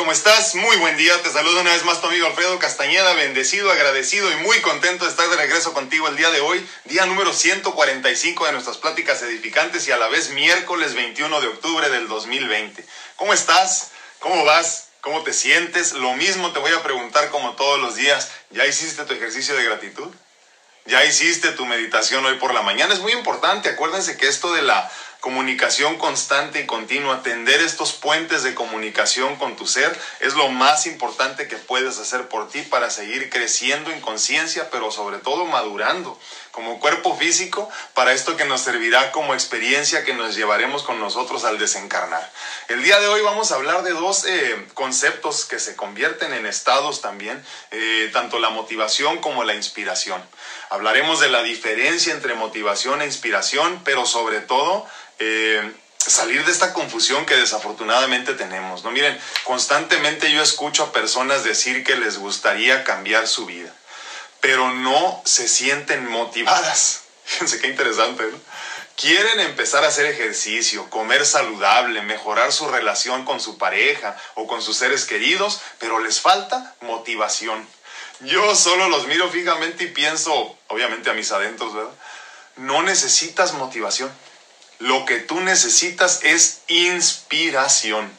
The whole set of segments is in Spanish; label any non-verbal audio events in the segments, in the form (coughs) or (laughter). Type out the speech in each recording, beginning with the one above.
¿Cómo estás? Muy buen día. Te saludo una vez más tu amigo Alfredo Castañeda, bendecido, agradecido y muy contento de estar de regreso contigo el día de hoy, día número 145 de nuestras pláticas edificantes y a la vez miércoles 21 de octubre del 2020. ¿Cómo estás? ¿Cómo vas? ¿Cómo te sientes? Lo mismo te voy a preguntar como todos los días. ¿Ya hiciste tu ejercicio de gratitud? ¿Ya hiciste tu meditación hoy por la mañana? Es muy importante. Acuérdense que esto de la comunicación constante y continua, tender estos puentes de comunicación con tu ser es lo más importante que puedes hacer por ti para seguir creciendo en conciencia, pero sobre todo madurando como cuerpo físico para esto que nos servirá como experiencia que nos llevaremos con nosotros al desencarnar. El día de hoy vamos a hablar de dos eh, conceptos que se convierten en estados también, eh, tanto la motivación como la inspiración. Hablaremos de la diferencia entre motivación e inspiración, pero sobre todo eh, salir de esta confusión que desafortunadamente tenemos. ¿no? Miren, constantemente yo escucho a personas decir que les gustaría cambiar su vida, pero no se sienten motivadas. (laughs) Fíjense qué interesante, ¿no? Quieren empezar a hacer ejercicio, comer saludable, mejorar su relación con su pareja o con sus seres queridos, pero les falta motivación. Yo solo los miro fijamente y pienso, obviamente a mis adentros, ¿verdad? No necesitas motivación. Lo que tú necesitas es inspiración.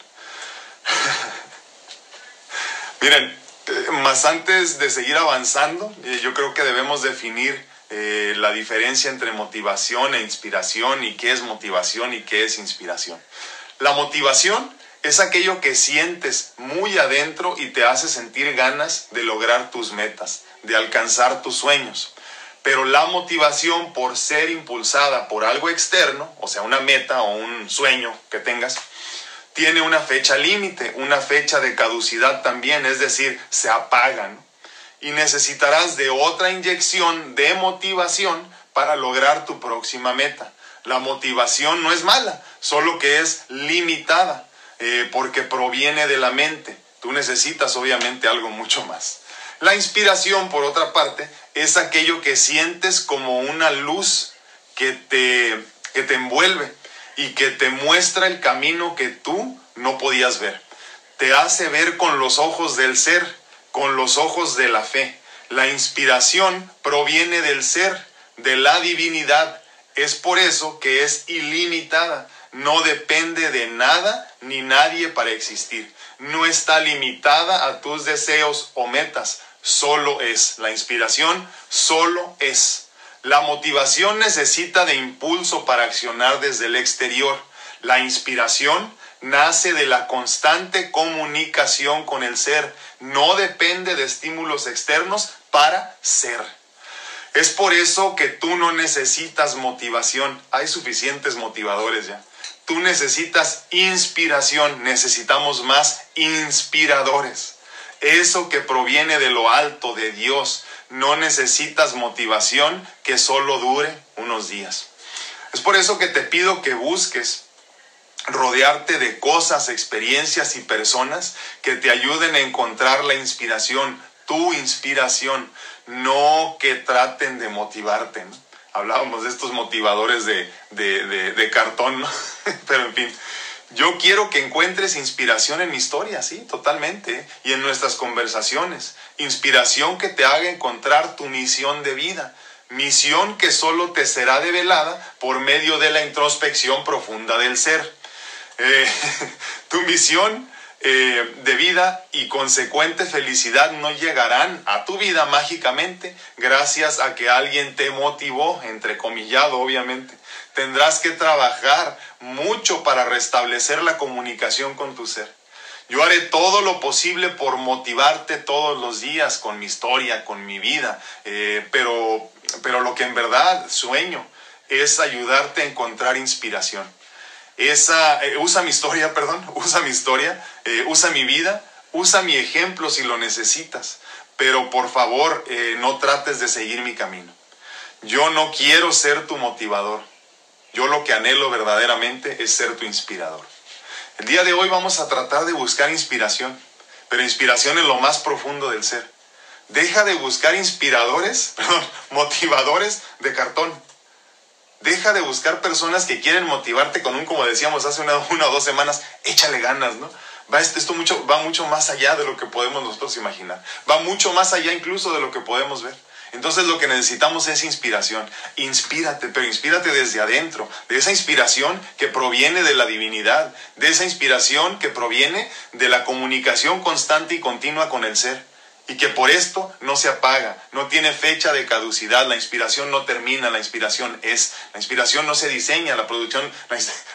(laughs) Miren, eh, más antes de seguir avanzando, eh, yo creo que debemos definir eh, la diferencia entre motivación e inspiración y qué es motivación y qué es inspiración. La motivación es aquello que sientes muy adentro y te hace sentir ganas de lograr tus metas, de alcanzar tus sueños. Pero la motivación por ser impulsada por algo externo, o sea, una meta o un sueño que tengas, tiene una fecha límite, una fecha de caducidad también, es decir, se apagan. Y necesitarás de otra inyección de motivación para lograr tu próxima meta. La motivación no es mala, solo que es limitada, eh, porque proviene de la mente. Tú necesitas obviamente algo mucho más. La inspiración, por otra parte, es aquello que sientes como una luz que te, que te envuelve y que te muestra el camino que tú no podías ver. Te hace ver con los ojos del ser, con los ojos de la fe. La inspiración proviene del ser, de la divinidad. Es por eso que es ilimitada. No depende de nada ni nadie para existir. No está limitada a tus deseos o metas solo es. La inspiración solo es. La motivación necesita de impulso para accionar desde el exterior. La inspiración nace de la constante comunicación con el ser. No depende de estímulos externos para ser. Es por eso que tú no necesitas motivación. Hay suficientes motivadores ya. Tú necesitas inspiración. Necesitamos más inspiradores eso que proviene de lo alto de Dios. No necesitas motivación que solo dure unos días. Es por eso que te pido que busques rodearte de cosas, experiencias y personas que te ayuden a encontrar la inspiración, tu inspiración, no que traten de motivarte. Hablábamos de estos motivadores de, de cartón, (laughs) pero en fin, yo quiero que encuentres inspiración en mi historia, sí, totalmente, y en nuestras conversaciones. Inspiración que te haga encontrar tu misión de vida. Misión que solo te será develada por medio de la introspección profunda del ser. Eh, (laughs) tu misión eh, de vida y consecuente felicidad no llegarán a tu vida mágicamente gracias a que alguien te motivó, entrecomillado obviamente. Tendrás que trabajar mucho para restablecer la comunicación con tu ser. Yo haré todo lo posible por motivarte todos los días con mi historia, con mi vida, eh, pero, pero lo que en verdad sueño es ayudarte a encontrar inspiración. Eh, usa mi historia, (laughs) perdón, usa mi historia, eh, usa mi vida, usa mi ejemplo si lo necesitas, pero por favor no trates de seguir mi camino. Yo no quiero ser tu motivador. Yo lo que anhelo verdaderamente es ser tu inspirador. El día de hoy vamos a tratar de buscar inspiración, pero inspiración en lo más profundo del ser. Deja de buscar inspiradores, (laughs) perdón, motivadores de cartón. Deja de buscar personas que quieren motivarte con un, como decíamos hace una, una o dos semanas, échale ganas, ¿no? Va, esto va mucho más allá de lo que podemos nosotros imaginar. Va mucho más allá incluso de lo que podemos ver. Entonces lo que necesitamos es inspiración. Inspírate, pero inspírate desde adentro, de esa inspiración que proviene de la divinidad, de esa inspiración que proviene de la comunicación constante y continua con el ser y que por esto no se apaga, no tiene fecha de caducidad, la inspiración no termina, la inspiración es, la inspiración no se diseña, la producción,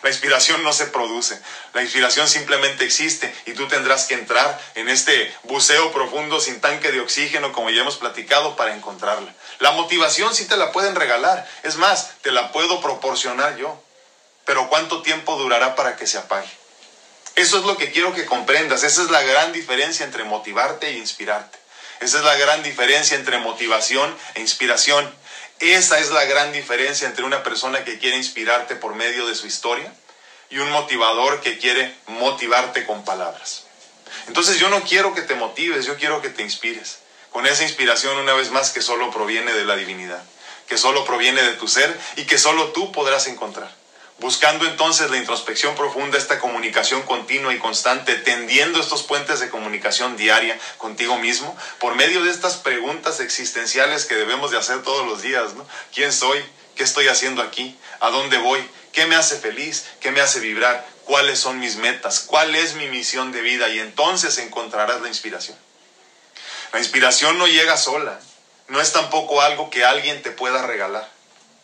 la, inspiración no se produce, la inspiración simplemente existe y tú tendrás que entrar en este buceo profundo sin tanque de oxígeno, como ya hemos platicado, para encontrarla. La motivación sí te la pueden regalar, es más, te la puedo proporcionar yo, pero ¿cuánto tiempo durará para que se apague? Eso es lo que quiero que comprendas. Esa es la gran diferencia entre motivarte e inspirarte. Esa es la gran diferencia entre motivación e inspiración. Esa es la gran diferencia entre una persona que quiere inspirarte por medio de su historia y un motivador que quiere motivarte con palabras. Entonces yo no quiero que te motives, yo quiero que te inspires. Con esa inspiración una vez más que solo proviene de la divinidad, que solo proviene de tu ser y que solo tú podrás encontrar buscando entonces la introspección profunda, esta comunicación continua y constante, tendiendo estos puentes de comunicación diaria contigo mismo, por medio de estas preguntas existenciales que debemos de hacer todos los días, ¿no? ¿Quién soy? ¿Qué estoy haciendo aquí? ¿A dónde voy? ¿Qué me hace feliz? ¿Qué me hace vibrar? ¿Cuáles son mis metas? ¿Cuál es mi misión de vida? Y entonces encontrarás la inspiración. La inspiración no llega sola, no es tampoco algo que alguien te pueda regalar.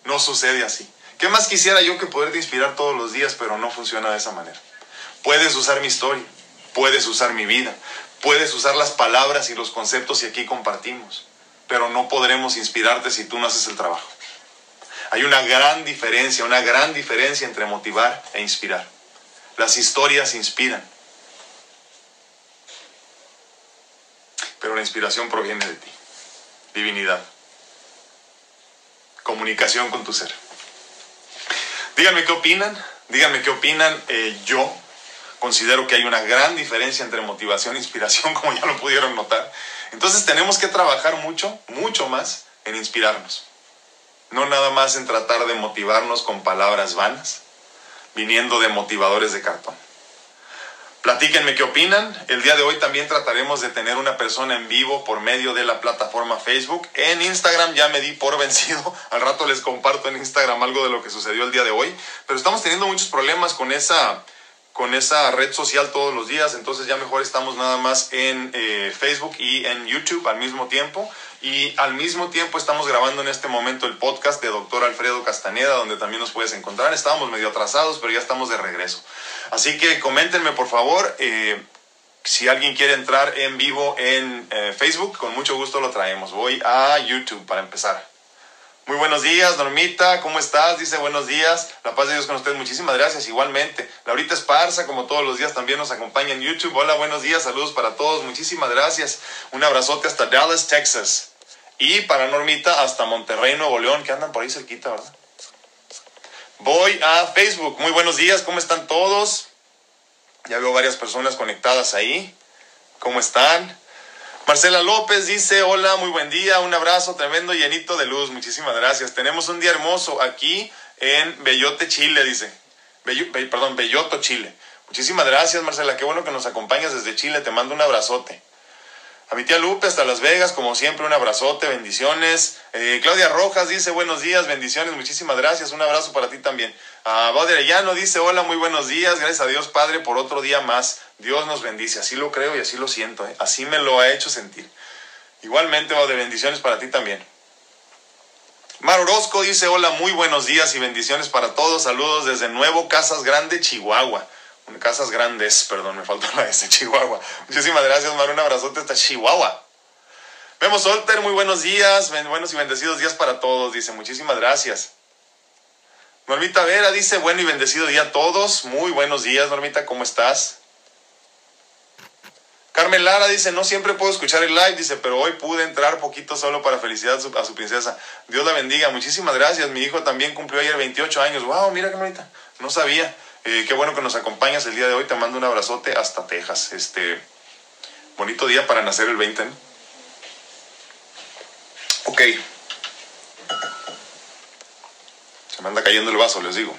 No sucede así. ¿Qué más quisiera yo que poderte inspirar todos los días, pero no funciona de esa manera? Puedes usar mi historia, puedes usar mi vida, puedes usar las palabras y los conceptos que aquí compartimos, pero no podremos inspirarte si tú no haces el trabajo. Hay una gran diferencia, una gran diferencia entre motivar e inspirar. Las historias inspiran, pero la inspiración proviene de ti. Divinidad. Comunicación con tu ser. Díganme qué opinan, díganme qué opinan. Eh, yo considero que hay una gran diferencia entre motivación e inspiración, (laughs) como ya lo pudieron notar. Entonces tenemos que trabajar mucho, mucho más en inspirarnos. No nada más en tratar de motivarnos con palabras vanas, viniendo de motivadores de cartón. Platíquenme qué opinan. El día de hoy también trataremos de tener una persona en vivo por medio de la plataforma Facebook. En Instagram ya me di por (laughs) vencido. Al rato les comparto en Instagram algo de lo que sucedió el día de hoy. Pero estamos teniendo muchos problemas con esa con esa red social todos los días, entonces ya mejor estamos nada más en eh, Facebook y en YouTube al mismo tiempo. Y al mismo tiempo estamos grabando en este momento el podcast de Doctor Alfredo Castaneda, donde también nos puedes encontrar. Estábamos medio atrasados, pero ya estamos de regreso. Así que coméntenme por favor. Eh, si alguien quiere entrar en vivo en eh, Facebook, con mucho gusto lo traemos. Voy a YouTube para empezar. Muy buenos días, Normita, ¿cómo estás? Dice buenos días, la paz de Dios con usted, muchísimas gracias, igualmente. Laurita Esparza, como todos los días, también nos acompaña en YouTube. Hola, buenos días, saludos para todos, muchísimas gracias. Un abrazote hasta Dallas, Texas. Y para Normita hasta Monterrey, Nuevo León, que andan por ahí cerquita, ¿verdad? Voy a Facebook, muy buenos días, ¿cómo están todos? Ya veo varias personas conectadas ahí. ¿Cómo están? Marcela López dice, hola, muy buen día, un abrazo tremendo, llenito de luz, muchísimas gracias. Tenemos un día hermoso aquí en Bellote, Chile, dice. perdón, Belloto, Chile. Muchísimas gracias, Marcela, qué bueno que nos acompañas desde Chile, te mando un abrazote. A mi tía Lupe hasta Las Vegas, como siempre, un abrazote, bendiciones. Eh, Claudia Rojas dice buenos días, bendiciones, muchísimas gracias, un abrazo para ti también. A Baude Arellano dice hola, muy buenos días, gracias a Dios Padre por otro día más. Dios nos bendice, así lo creo y así lo siento, ¿eh? así me lo ha hecho sentir. Igualmente, Baude, bendiciones para ti también. Mar Orozco dice hola, muy buenos días y bendiciones para todos. Saludos desde Nuevo Casas Grande, Chihuahua. Casas Grandes, perdón, me faltó la S, (laughs) Chihuahua. Muchísimas gracias, Mar, un abrazote hasta Chihuahua. Vemos Solter, muy buenos días, buenos y bendecidos días para todos, dice, muchísimas gracias. Normita Vera dice, bueno y bendecido día a todos, muy buenos días, Normita, ¿cómo estás? Carmen Lara dice, no siempre puedo escuchar el live, dice, pero hoy pude entrar poquito solo para felicidad a su, princesa. Dios la bendiga, muchísimas gracias. Mi hijo también cumplió ayer 28 años. Wow, mira Carmelita, no sabía. Eh, qué bueno que nos acompañas el día de hoy. Te mando un abrazote hasta Texas. Este bonito día para nacer el 20. Ok. Se me anda cayendo el vaso, les digo.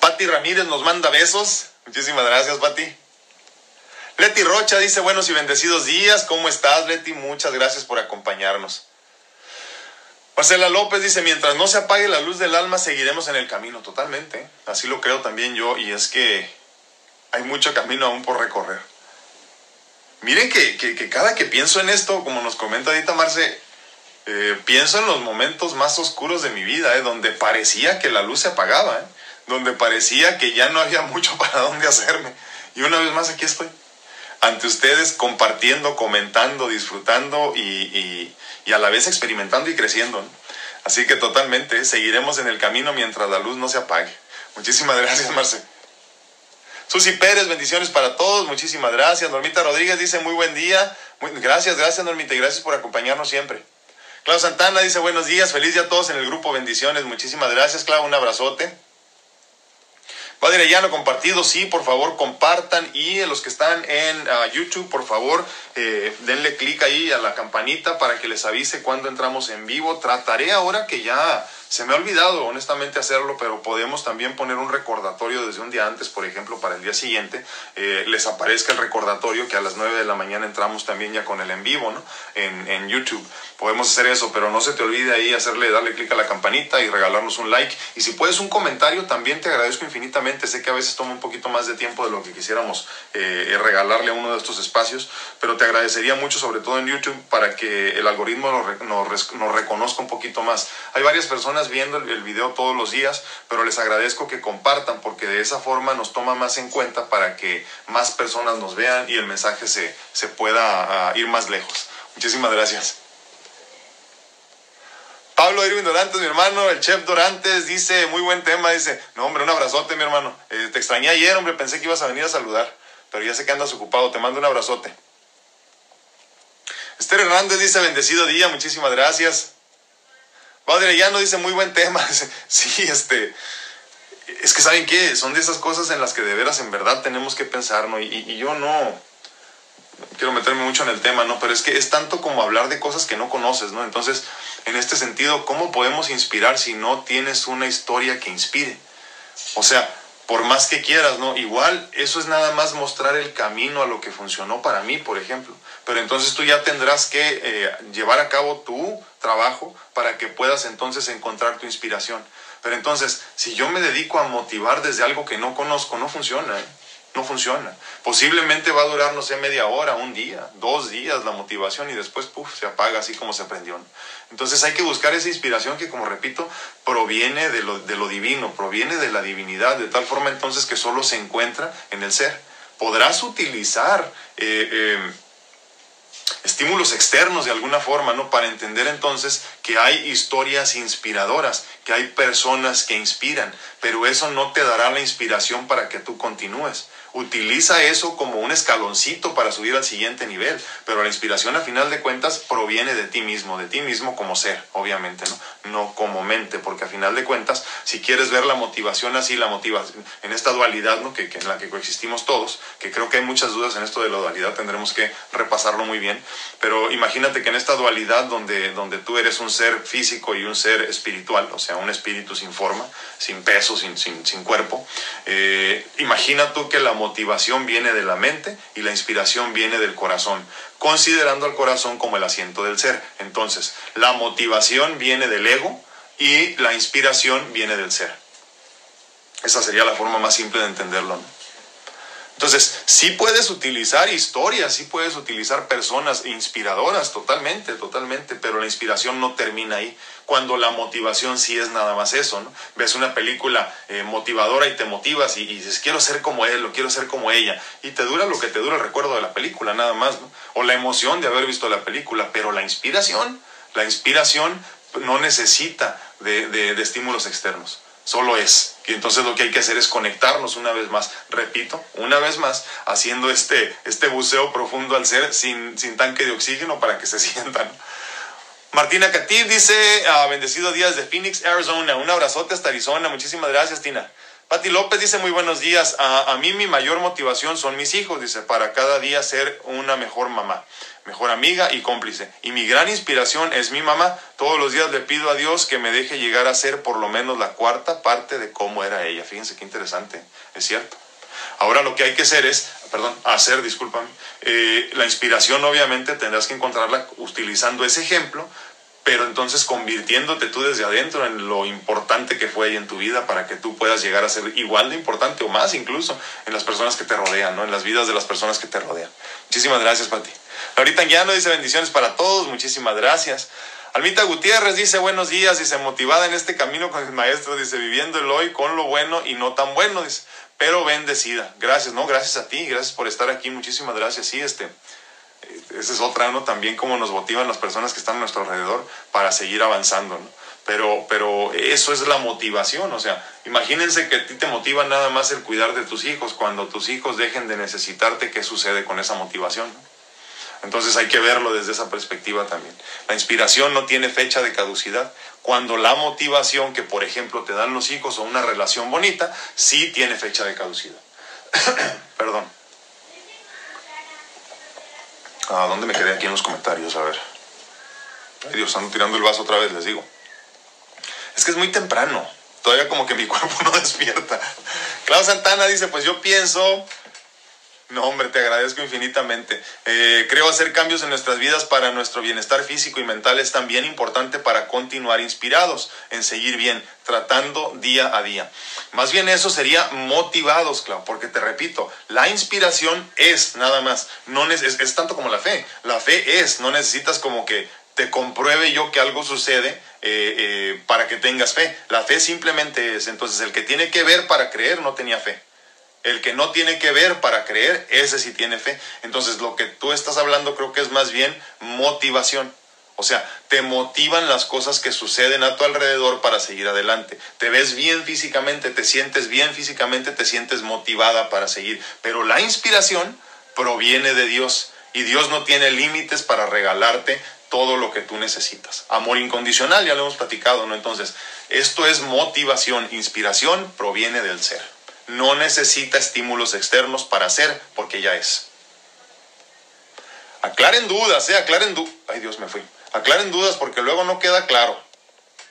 Patti Ramírez nos manda besos. Muchísimas gracias, Patti. Leti Rocha dice buenos y bendecidos días. ¿Cómo estás, Leti? Muchas gracias por acompañarnos. Marcela López dice, mientras no se apague la luz del alma, seguiremos en el camino. Totalmente. Así lo creo también yo. Y es que hay mucho camino aún por recorrer. Miren que, cada que pienso en esto, como nos comenta ahorita Marce, eh, pienso en los momentos más oscuros de mi vida, eh, donde parecía que la luz se apagaba, eh, donde parecía que ya no había (laughs) mucho para dónde hacerme. Y una vez más aquí estoy, ante ustedes, compartiendo, comentando, disfrutando y, a la vez experimentando y creciendo. Así que totalmente, seguiremos en el camino mientras la luz no se apague. Muchísimas gracias, Marce. Susi Pérez, bendiciones para todos, muchísimas gracias. Normita Rodríguez dice muy buen día. gracias, gracias Normita y gracias por acompañarnos siempre. Clau Santana dice buenos días, feliz día a todos en el grupo, bendiciones, muchísimas gracias Clau, un abrazote. Padre Arellano, compartido, sí, por favor compartan y los que están en ah, YouTube, por favor, eh, denle clic ahí a la campanita para que les avise cuando entramos en vivo. Trataré ahora que ya se me ha olvidado honestamente hacerlo, pero podemos también poner un recordatorio desde un día antes, por ejemplo, para el día siguiente, eh, les aparezca el recordatorio que a las 9 de la mañana entramos también ya con el en vivo, ¿no? En, en YouTube. Podemos hacer eso, pero no se te olvide ahí hacerle, darle clic a la campanita y regalarnos un like. Y si puedes un comentario, también te agradezco infinitamente. Sé que a veces toma un poquito más de tiempo de lo que quisiéramos eh, regalarle a uno de estos espacios, pero te agradecería mucho, sobre todo en YouTube, para que el algoritmo nos, nos reconozca un poquito más. Hay varias personas viendo el, video todos los días, pero les agradezco que compartan porque de esa forma nos toma más en cuenta para que más personas nos vean y el mensaje se, se pueda ah, ir más lejos. Muchísimas gracias. Pablo Irwin Dorantes, mi hermano, el chef Dorantes, dice, muy buen tema, dice, no hombre, un abrazote, mi hermano. Eh, te extrañé ayer, hombre, pensé que ibas a venir a saludar, pero ya sé que andas ocupado, te mando un abrazote. Esther Hernández dice, bendecido día, muchísimas gracias. Padre, ya no dice muy buen tema. (laughs) sí, este. Es que, ¿saben qué? Son de esas cosas en las que de veras, en verdad, tenemos que pensar, ¿no? Y, yo no quiero meterme mucho en el tema, ¿no? Pero es que es tanto como hablar de cosas que no conoces, ¿no? Entonces, en este sentido, ¿cómo podemos inspirar si no tienes una historia que inspire? O sea, por más que quieras, ¿no? Igual, eso es nada más mostrar el camino a lo que funcionó para mí, por ejemplo. Pero entonces tú ya tendrás que eh, llevar a cabo tu trabajo para que puedas entonces encontrar tu inspiración. Pero entonces, si yo me dedico a motivar desde algo que no conozco, no funciona. ¿eh? No funciona. Posiblemente va a durar, no sé, media hora, un día, dos días la motivación y después, puff, se apaga así como se prendió. Entonces hay que buscar esa inspiración que, como repito, proviene de lo, divino, proviene de la divinidad, de tal forma entonces que solo se encuentra en el ser. Podrás utilizar eh, eh, estímulos externos de alguna forma, ¿no? Para entender entonces que hay historias inspiradoras, que hay personas que inspiran, pero eso no te dará la inspiración para que tú continúes utiliza eso como un escaloncito para subir al siguiente nivel, pero la inspiración a final de cuentas proviene de ti mismo, de ti mismo como ser, obviamente, ¿no? Como mente, porque a final de cuentas, si quieres ver la motivación así, la motivación en esta dualidad, ¿no? Que en la que coexistimos todos, que creo que hay muchas dudas en esto de la dualidad, tendremos que repasarlo muy bien, pero imagínate que en esta dualidad donde, donde tú eres un ser físico y un ser espiritual, o sea, un espíritu sin forma, sin peso, sin, sin, sin cuerpo, eh, imagina tú que la motivación viene de la mente y la inspiración viene del corazón, considerando al corazón como el asiento del ser. Entonces, la motivación viene del ego y la inspiración viene del ser. Esa sería la forma más simple de entenderlo. Entonces, sí puedes utilizar historias, sí puedes utilizar personas inspiradoras, totalmente, totalmente, pero la inspiración no termina ahí, cuando la motivación sí es nada más eso, ¿no? Ves una película eh, motivadora y te motivas y, dices, quiero ser como él o quiero ser como ella, y te dura lo que te dura el recuerdo de la película, nada más, ¿no? O la emoción de haber visto la película, pero la inspiración, la inspiración no necesita de estímulos externos solo es. Y entonces lo que hay que hacer es conectarnos una vez más, repito, una vez más, haciendo este, este buceo profundo al ser sin, sin tanque de oxígeno para que se (laughs) sientan. Martina Cativ dice, ah, bendecido días de Phoenix, Arizona. Un abrazote hasta Arizona. Muchísimas gracias, Tina. Pati López dice, muy buenos días. A, a, mí mi mayor motivación son mis hijos, dice, para cada día ser una mejor mamá mejor amiga y cómplice. Y mi gran inspiración es mi mamá. Todos los días le pido a Dios que me deje llegar a ser por lo menos la cuarta parte de cómo era ella. Fíjense qué interesante, es cierto. Ahora lo que hay que hacer es perdón, hacer, discúlpame. Eh, la inspiración obviamente tendrás que encontrarla utilizando ese ejemplo, pero entonces convirtiéndote tú desde adentro en lo importante que fue ahí en tu vida para que tú puedas llegar a ser igual de importante o más incluso en las personas que te rodean, ¿no? En las vidas de las personas que te rodean. Muchísimas gracias, Pati. Ahorita ya no dice bendiciones para todos, muchísimas gracias. Almita Gutiérrez dice buenos días, dice motivada en este camino con el maestro, dice viviendo el hoy con lo bueno y no tan bueno, dice, pero bendecida. Gracias, no, gracias a ti, gracias por estar aquí, muchísimas gracias. Sí, este, esa es otra, ¿no? También cómo nos motivan las personas que están a nuestro alrededor para seguir avanzando, ¿no? Pero, pero eso es la motivación, o sea, imagínense que a ti te motiva nada más el cuidar de tus hijos, cuando tus hijos dejen de necesitarte, ¿qué sucede con esa motivación? Entonces hay que verlo desde esa perspectiva también. La inspiración no tiene fecha de caducidad, cuando la motivación que, por ejemplo, te dan los hijos o una relación bonita, sí tiene fecha de caducidad. (coughs) Perdón. ¿A dónde me quedé aquí en los comentarios? A ver. Ay Dios, ando tirando el vaso otra vez, les digo. Es que es muy temprano. Todavía como que mi (laughs) cuerpo no despierta. Clau Santana dice, pues yo pienso no, hombre, te agradezco infinitamente. Eh, creo hacer cambios en nuestras vidas para nuestro bienestar físico y mental es también importante para continuar inspirados en seguir bien, tratando día a día. Más bien eso sería motivados, Clau, porque te repito, la inspiración es nada más, no es, es tanto como la fe. La fe es, no necesitas como que te compruebe yo que algo sucede eh, eh, para que tengas fe. La fe simplemente es, entonces el que tiene que ver para creer no tenía fe. El que no tiene que ver para creer, ese sí tiene fe. Entonces lo que tú estás hablando creo que es más bien motivación. O sea, te motivan las cosas que suceden a tu alrededor para seguir adelante. Te ves bien físicamente, te sientes bien físicamente, te sientes motivada para seguir. Pero la inspiración proviene de Dios y Dios no tiene límites para regalarte todo lo que tú necesitas. Amor incondicional, ya lo hemos platicado, ¿no? Entonces, esto es motivación, inspiración proviene del ser no necesita estímulos externos para hacer, porque ya es. Aclaren dudas, ¿eh? Aclaren dudas. Ay, Dios, me fui. Aclaren dudas porque luego no queda claro.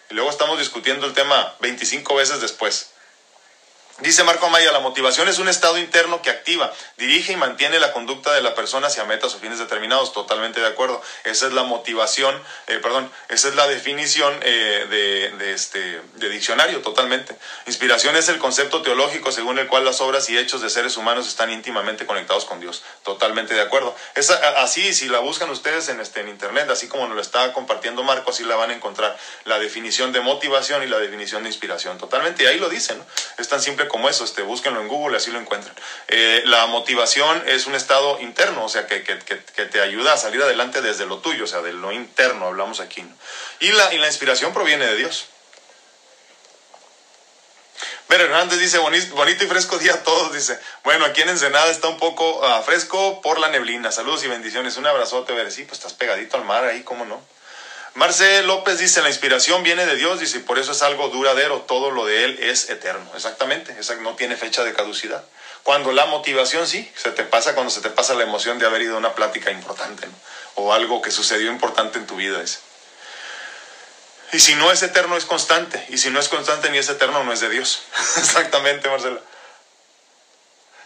Y luego estamos discutiendo el tema 25 veces después. Dice Marco Amaya, la motivación es un estado interno que activa, dirige y mantiene la conducta de la persona hacia metas o fines determinados. Totalmente de acuerdo. Esa es la motivación, eh, perdón, esa es la definición eh, de, este, de diccionario, totalmente. Inspiración es el concepto teológico según el cual las obras y hechos de seres humanos están íntimamente conectados con Dios. Totalmente de acuerdo. Es así, si la buscan ustedes en, este, en internet, así como nos lo está compartiendo Marco, así la van a encontrar. La definición de motivación y la definición de inspiración. Totalmente, y ahí lo dicen, ¿no? Es tan simple como eso, este, búsquenlo en Google, así lo encuentran. Eh, la motivación es un estado interno, o sea, que, que, te ayuda a salir adelante desde lo tuyo, o sea, de lo interno, hablamos aquí. Y, la, y la inspiración proviene de Dios. Ver Hernández dice, bonito y fresco día a todos, dice. Bueno, aquí en Ensenada está un poco ah, fresco por la neblina. Saludos y bendiciones. Un abrazote, ver. Sí, pues estás pegadito al mar ahí, ¿cómo no? Marce López dice, la inspiración viene de Dios, dice, y por eso es algo duradero, todo lo de Él es eterno. Exactamente, no tiene fecha de caducidad. Cuando la motivación sí, se te pasa cuando se te pasa la emoción de haber ido a una plática importante, o algo que sucedió importante en tu vida. Y si no es eterno, es constante. Y si no es constante ni es eterno, no es de Dios. (laughs) Exactamente, Marcela.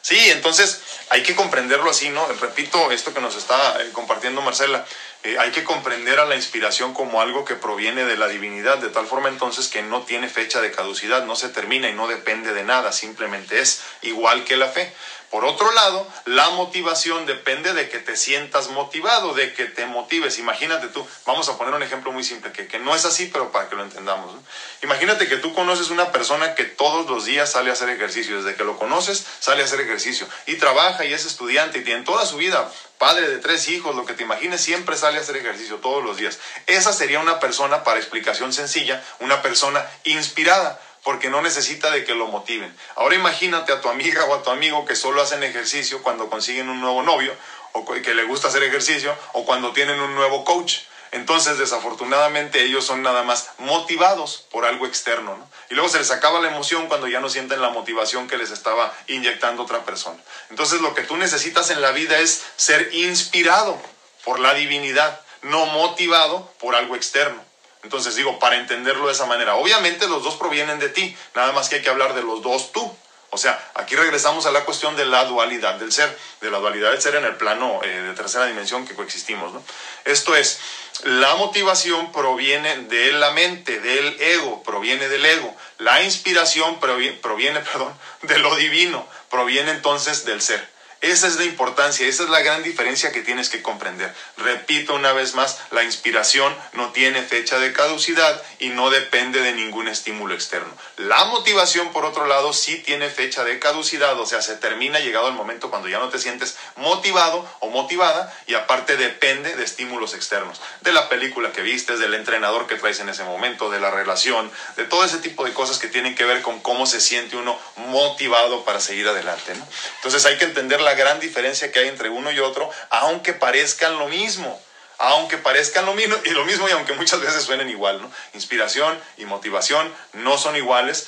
Sí, entonces hay que comprenderlo así, ¿no? Repito esto que nos está eh, compartiendo Marcela. Eh, hay que comprender a la inspiración como algo que proviene de la divinidad, de tal forma entonces que no tiene fecha de caducidad, no se termina y no depende de nada, simplemente es igual que la fe. Por otro lado, la motivación depende de que te sientas motivado, de que te motives. Imagínate tú, vamos a poner un ejemplo muy simple, que, que no es así, pero para que lo entendamos. Imagínate que tú conoces una persona que todos los días sale a hacer ejercicio, desde que lo conoces sale a hacer ejercicio y trabaja y es estudiante y tiene toda su vida, padre de tres hijos, lo que te imagines, siempre sale a hacer ejercicio todos los días. Esa sería una persona, para explicación sencilla, una persona inspirada porque no necesita de que lo motiven. Ahora imagínate a tu amiga o a tu amigo que solo hacen ejercicio cuando consiguen un nuevo novio o que le gusta hacer ejercicio o cuando tienen un nuevo coach. Entonces, desafortunadamente, ellos son nada más motivados por algo externo, ¿no? Y luego se les acaba la emoción cuando ya no sienten la motivación que les estaba inyectando otra persona. Entonces, lo que tú necesitas en la vida es ser inspirado por la divinidad, no motivado por algo externo. Entonces digo, para entenderlo de esa manera, obviamente los dos provienen de ti, nada más que hay que hablar de los dos tú. O sea, aquí regresamos a la cuestión de la dualidad del ser, de la dualidad del ser en el plano eh, de tercera dimensión que coexistimos. ¿no? Esto es, la motivación proviene de la mente, del ego, proviene del ego. La inspiración proviene, proviene (laughs) perdón, de lo divino, proviene entonces del ser. Esa es la importancia, esa es la gran diferencia que tienes que comprender. Repito una vez más, la inspiración no tiene fecha de caducidad y no depende de ningún estímulo externo. La motivación, por otro lado, sí tiene fecha de caducidad, o sea, se termina llegado el momento cuando ya no te sientes motivado o motivada y aparte depende de estímulos externos, de la película que vistes, del entrenador que traes en ese momento, de la relación, de todo ese tipo de cosas que tienen que ver con cómo se siente uno motivado para seguir adelante. Entonces hay que entender la gran diferencia que hay entre uno y otro, aunque parezcan lo mismo aunque parezcan lo mismo y lo mismo y aunque muchas veces suenen igual, ¿no? Inspiración y motivación no son iguales.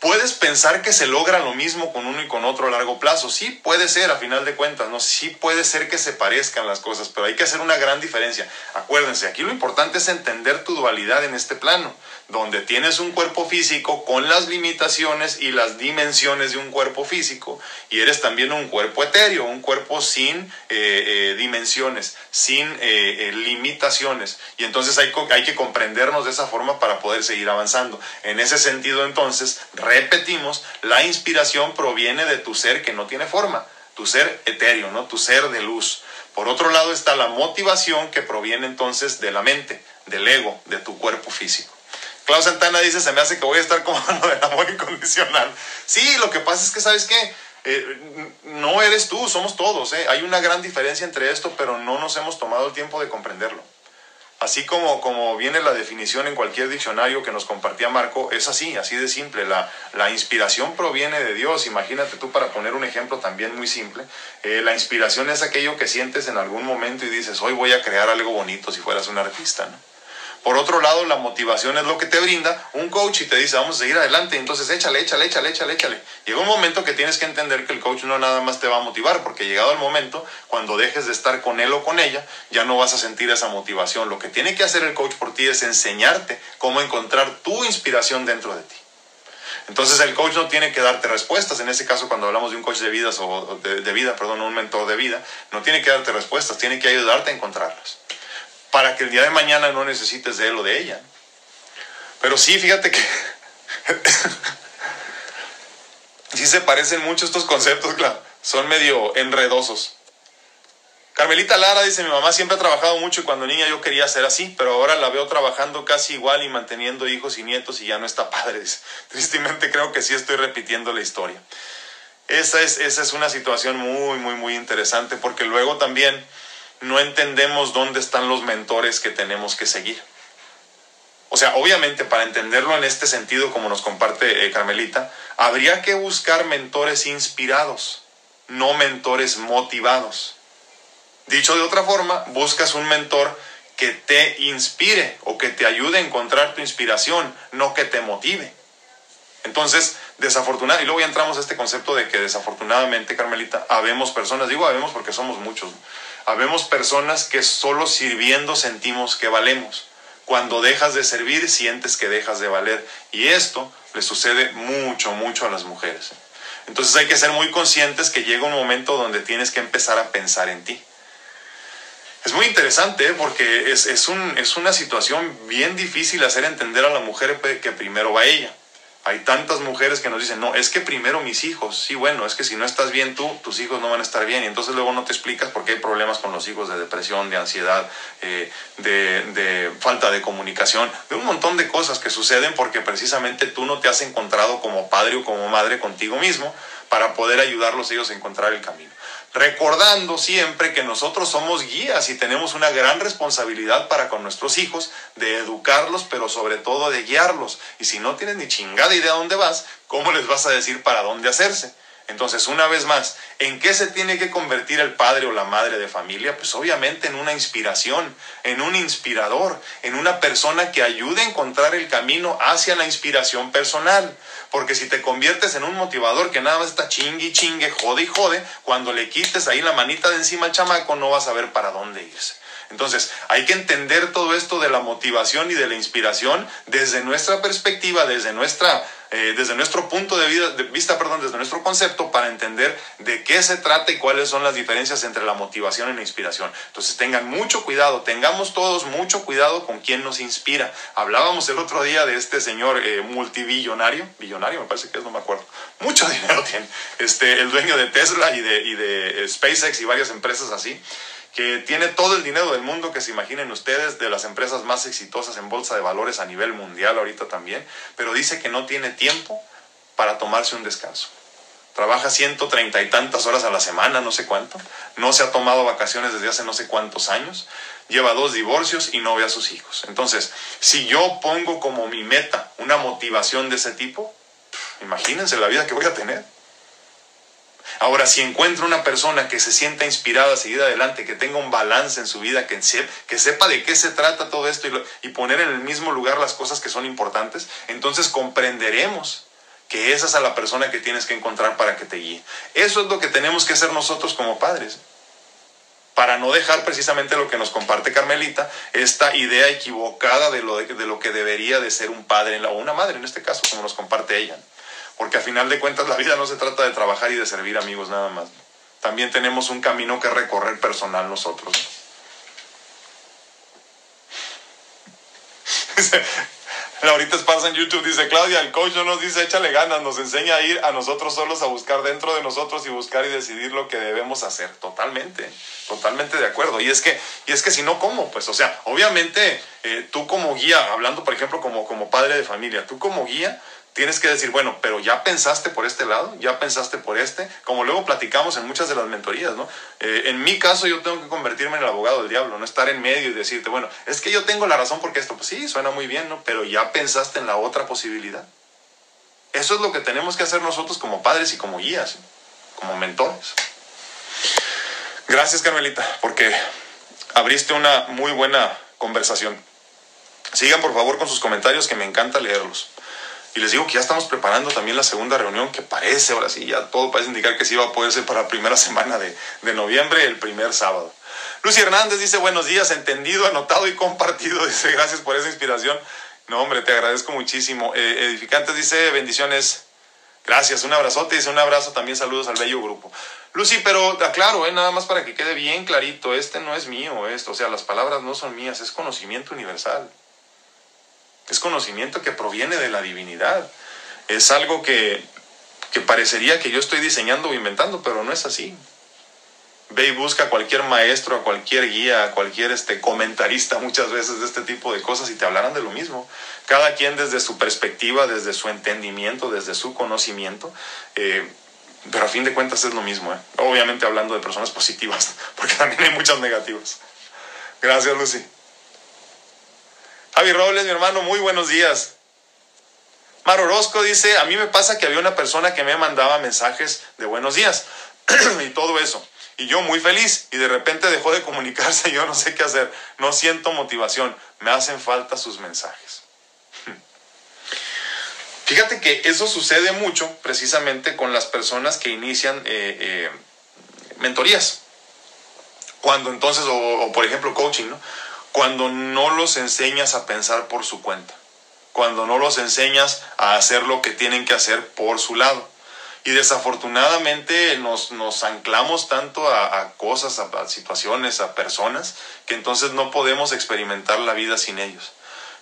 Puedes pensar que se logra lo mismo con uno y con otro a largo plazo. Sí puede ser, a final de cuentas, ¿no? Sí puede ser que se parezcan las cosas, pero hay que hacer una gran diferencia. Acuérdense, aquí lo importante es entender tu dualidad en este plano donde tienes un cuerpo físico con las limitaciones y las dimensiones de un cuerpo físico y eres también un cuerpo etéreo, un cuerpo sin eh, eh, dimensiones, sin eh, limitaciones. Y entonces hay, hay que comprendernos de esa forma para poder seguir avanzando. En ese sentido, entonces, repetimos, la inspiración proviene de tu ser que no tiene forma, tu ser etéreo, ¿no? tu ser de luz. Por otro lado está la motivación que proviene entonces de la mente, del ego, de tu cuerpo físico. Clau Santana dice, se me hace que voy a estar como (laughs) lo del amor incondicional. Sí, lo que pasa es que, ¿sabes qué? Eh, no eres tú, somos todos. ¿eh? Hay una gran diferencia entre esto, pero no nos hemos tomado el tiempo de comprenderlo. Así como, como viene la definición en cualquier diccionario que nos compartía Marco, es así, así de simple. La, la inspiración proviene de Dios. Imagínate tú, para poner un ejemplo también muy simple, eh, la inspiración es aquello que sientes en algún momento y dices, hoy voy a crear algo bonito si fueras un artista. ¿no? Por otro lado, la motivación es lo que te brinda un coach y te dice, vamos a seguir adelante, entonces échale, échale, échale, échale, échale. Llega un momento que tienes que entender que el coach no nada más te va a motivar, porque llegado el momento, cuando dejes de estar con él o con ella, ya no vas a sentir esa motivación. Lo que tiene que hacer el coach por ti es enseñarte cómo encontrar tu inspiración dentro de ti. Entonces el coach no tiene que darte respuestas, en ese caso cuando hablamos de un coach de vidas o de, de vida, perdón, un mentor de vida, no tiene que darte respuestas, tiene que ayudarte a encontrarlas para que el día de mañana no necesites de él o de ella. Pero sí, fíjate que (laughs) sí se parecen mucho estos conceptos, claro. Son medio enredosos. Carmelita Lara dice, mi mamá siempre ha trabajado mucho y cuando niña yo quería ser así, pero ahora la veo trabajando casi igual y manteniendo hijos y nietos y ya no está padre. Tristemente creo que sí estoy repitiendo la historia. Esa es, esa es una situación muy, muy, muy interesante porque luego también no entendemos dónde están los mentores que tenemos que seguir. O sea, obviamente para entenderlo en este sentido, como nos comparte eh, Carmelita, habría que buscar mentores inspirados, no mentores motivados. Dicho de otra forma, buscas un mentor que te inspire o que te ayude a encontrar tu inspiración, no que te motive. Entonces, desafortunadamente, y luego ya entramos a este concepto de que desafortunadamente, Carmelita, habemos personas, digo habemos porque somos muchos, Habemos personas que solo sirviendo sentimos que valemos. Cuando dejas de servir, sientes que dejas de valer. Y esto le sucede mucho, mucho a las mujeres. Entonces hay que ser muy conscientes que llega un momento donde tienes que empezar a pensar en ti. Es muy interesante ¿eh? porque es, es, un, es una situación bien difícil hacer entender a la mujer que primero va ella. Hay tantas mujeres que nos dicen, no, es que primero mis hijos. Sí, bueno, es que si no estás bien tú, tus hijos no van a estar bien. Y entonces luego no te explicas por qué hay problemas con los hijos de depresión, de ansiedad, eh, de, de, falta de comunicación, de un montón de cosas que suceden porque precisamente tú no te has encontrado como padre o como madre contigo mismo para poder ayudarlos ellos a encontrar el camino recordando siempre que nosotros somos guías y tenemos una gran responsabilidad para con nuestros hijos de educarlos, pero sobre todo de guiarlos. Y si no tienes ni chingada idea dónde vas, ¿cómo les vas a decir para dónde hacerse? Entonces, una vez más, ¿en qué se tiene que convertir el padre o la madre de familia? Pues obviamente en una inspiración, en un inspirador, en una persona que ayude a encontrar el camino hacia la inspiración personal. Porque si te conviertes en un motivador que nada más está chingue y chingue, jode y jode, cuando le quites ahí la manita de encima al chamaco no vas a ver para dónde irse. Entonces, hay que entender todo esto de la motivación y de la inspiración desde nuestra perspectiva, desde nuestra eh, desde nuestro punto de, vida, de vista, perdón, desde nuestro concepto, para entender de qué se trata y cuáles son las diferencias entre la motivación y la inspiración. Entonces tengan mucho cuidado, tengamos todos mucho cuidado con quién nos inspira. Hablábamos el otro día de este señor eh, multibillonario, billonario me parece que es, no me acuerdo, mucho (laughs) dinero tiene, este, el dueño de Tesla y de, y de eh, SpaceX y varias empresas así que tiene todo el dinero del mundo que se imaginen ustedes, de las empresas más exitosas en bolsa de valores a nivel mundial ahorita también, pero dice que no tiene tiempo para tomarse un descanso. Trabaja 130 y tantas horas a la semana, no sé cuánto. No se ha tomado vacaciones desde hace no sé cuántos años. Lleva dos divorcios y no ve a sus hijos. Entonces, si yo pongo como mi meta una motivación de ese tipo, imagínense la vida que voy a tener. Ahora, si encuentro una persona que se sienta inspirada a seguir adelante, que tenga un balance en su vida, que, sepa de qué se trata todo esto y, poner en el mismo lugar las cosas que son importantes, entonces comprenderemos que esa es a la persona que tienes que encontrar para que te guíe. Eso es lo que tenemos que hacer nosotros como padres. Para no dejar precisamente lo que nos comparte Carmelita, esta idea equivocada de lo, de, lo que debería de ser un padre o una madre en este caso, como nos comparte ella porque a final de cuentas la vida no se trata de trabajar y de servir amigos nada más. También tenemos un camino que recorrer personal nosotros. Laurita Esparza en YouTube dice, Claudia, el coach no nos dice échale ganas, nos enseña a ir a nosotros solos a buscar dentro de nosotros y buscar y decidir lo que debemos hacer. Totalmente, totalmente de acuerdo. Y es que, y es que si no, ¿cómo? Pues, o sea, obviamente eh, tú como guía, hablando por ejemplo como, como padre de familia, tú como guía, tienes que decir, bueno, pero ya pensaste por este lado, ya pensaste por este, como luego platicamos en muchas de las mentorías, ¿no? Eh, en mi caso yo tengo que convertirme en el abogado del diablo, no estar en medio y decirte, bueno, es que yo tengo la razón porque esto, pues sí, suena muy bien, ¿no? Pero ya pensaste en la otra posibilidad. Eso es lo que tenemos que hacer nosotros como padres y como guías, como mentores. Gracias, Carmelita, porque abriste una muy buena conversación. Sigan por favor con sus comentarios que me encanta leerlos. Y les digo que ya estamos preparando también la segunda reunión, que parece, ahora sí, ya todo parece indicar que sí va a poder ser para la primera (laughs) semana de, noviembre, el primer sábado. Lucy Hernández dice, buenos días, entendido, anotado y compartido. (laughs) Dice, gracias por esa inspiración. No, hombre, te agradezco muchísimo. Eh, edificantes dice, bendiciones. Gracias, un abrazote, dice un abrazo, también saludos al bello grupo. Lucy, pero aclaro, eh, nada más para que quede bien clarito, este no es mío, esto, o sea, las palabras no son mías, es conocimiento universal. Es conocimiento que proviene de la divinidad. Es algo que, que parecería que yo estoy diseñando o inventando, pero no es así. Ve y busca a cualquier maestro, a cualquier guía, a cualquier este, comentarista muchas veces de este tipo de cosas y te hablarán de lo mismo. Cada quien desde su perspectiva, desde su entendimiento, desde su conocimiento. Eh, pero a fin de cuentas es lo mismo. ¿eh? Obviamente hablando de personas positivas, (laughs) porque también hay muchas negativas. Gracias, Lucy. Javi Robles, mi hermano, muy buenos días. Mar Orozco dice, a mí me pasa que había una persona que me mandaba mensajes de buenos días (clears throat) y todo eso. Y yo muy feliz y de repente dejó de comunicarse, (laughs) yo no sé qué hacer, no siento motivación, me hacen falta sus mensajes. (laughs) Fíjate que eso sucede mucho precisamente con las personas que inician eh, eh, mentorías. Cuando entonces, o, o por ejemplo coaching, ¿no? Cuando no los enseñas a pensar por su cuenta, cuando no los enseñas a hacer lo que tienen que hacer por su lado. Y desafortunadamente nos, nos anclamos tanto a, cosas, a, situaciones, a personas, que entonces no podemos experimentar la vida sin ellos.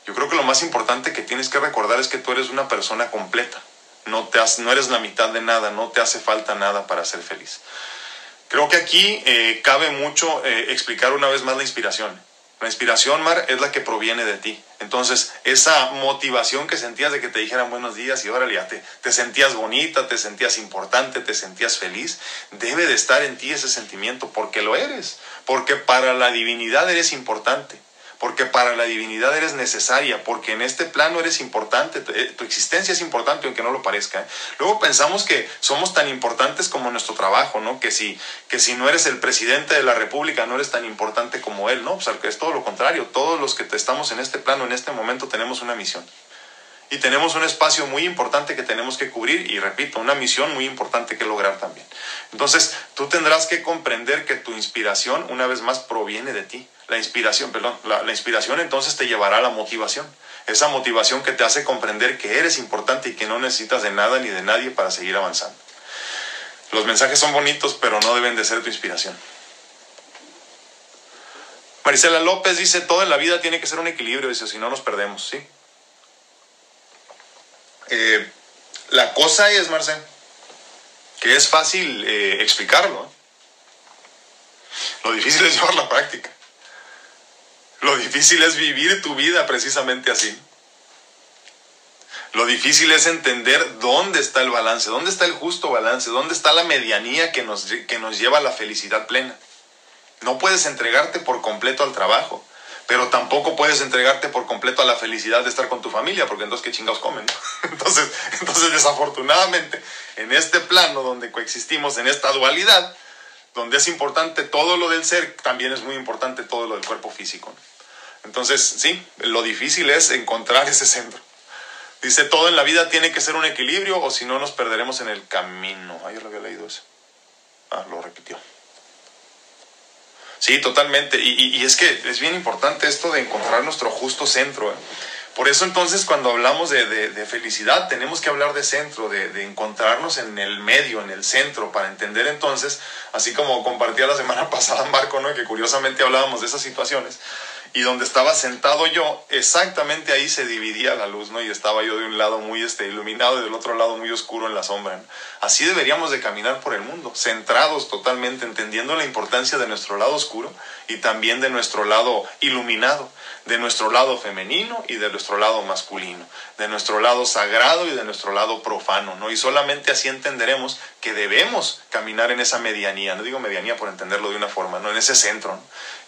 Yo creo que lo más importante que tienes que recordar es que tú eres una persona completa. No, te no eres la mitad de nada, no te hace falta nada para ser feliz. Creo que aquí eh, cabe mucho eh, explicar una vez más la inspiración. La inspiración, Mar, es la que proviene de ti. Entonces, esa motivación que sentías de que te dijeran buenos días y órale, ya te, te sentías bonita, te sentías importante, te sentías feliz, debe de estar en ti ese sentimiento porque lo eres, porque para la divinidad eres importante porque para la divinidad eres necesaria, porque en este plano eres importante, eh, tu existencia es importante aunque no lo parezca. ¿eh? Luego pensamos que somos tan importantes como nuestro trabajo, ¿no? Que si, que si no eres el presidente de la República no eres tan importante como él, ¿no? O sea, que es todo lo contrario, todos los que estamos en este plano en este momento tenemos una misión. Y tenemos un espacio muy importante que tenemos que cubrir y repito, una misión muy importante que lograr también. Entonces, tú tendrás que comprender que tu inspiración, una vez más, proviene de ti. La inspiración, perdón, la, inspiración entonces te llevará a la motivación. Esa motivación que te hace comprender que eres importante y que no necesitas de nada ni de nadie para seguir avanzando. Los mensajes son bonitos, pero no deben de ser tu inspiración. Marisela López dice, todo en la vida tiene que ser un equilibrio, dice, si no nos perdemos, ¿sí? Eh, la cosa es, Marcel, que es fácil eh, explicarlo. Lo difícil es llevar la práctica. Lo difícil es vivir tu vida precisamente así. Lo difícil es entender dónde está el balance, dónde está el justo balance, dónde está la medianía que nos, que nos lleva a la felicidad plena. No puedes entregarte por completo al trabajo, pero tampoco puedes entregarte por completo a la felicidad de estar con tu familia, porque entonces qué chingados comen. (laughs) Entonces, entonces, desafortunadamente, en este plano donde coexistimos, en esta dualidad, donde es importante todo lo del ser, también es muy importante todo lo del cuerpo físico. Entonces, sí, lo difícil es encontrar ese centro. Dice, todo en la vida tiene que ser un equilibrio o si no nos perderemos en el camino. Ayer lo había leído eso. Ah, lo repitió. Sí, totalmente. Y, es que es bien importante esto de encontrar nuestro justo centro. ¿eh? Por eso entonces cuando hablamos de, felicidad tenemos que hablar de centro, de, de, encontrarnos en el medio, en el centro, para entender entonces, así como compartía la semana (laughs) pasada Marco, ¿no? que curiosamente hablábamos de esas situaciones, y donde estaba sentado yo, exactamente ahí se dividía la luz, ¿no? Y estaba yo de un lado muy este, iluminado y del otro lado muy oscuro en la sombra. Así deberíamos de caminar por el mundo, centrados totalmente, entendiendo la importancia de nuestro lado oscuro y también de nuestro lado iluminado, de nuestro lado femenino y de nuestro lado masculino, de nuestro lado sagrado y de nuestro lado profano, ¿no? Y solamente así entenderemos que debemos caminar en esa medianía, no digo medianía por entenderlo de una forma, no en ese centro,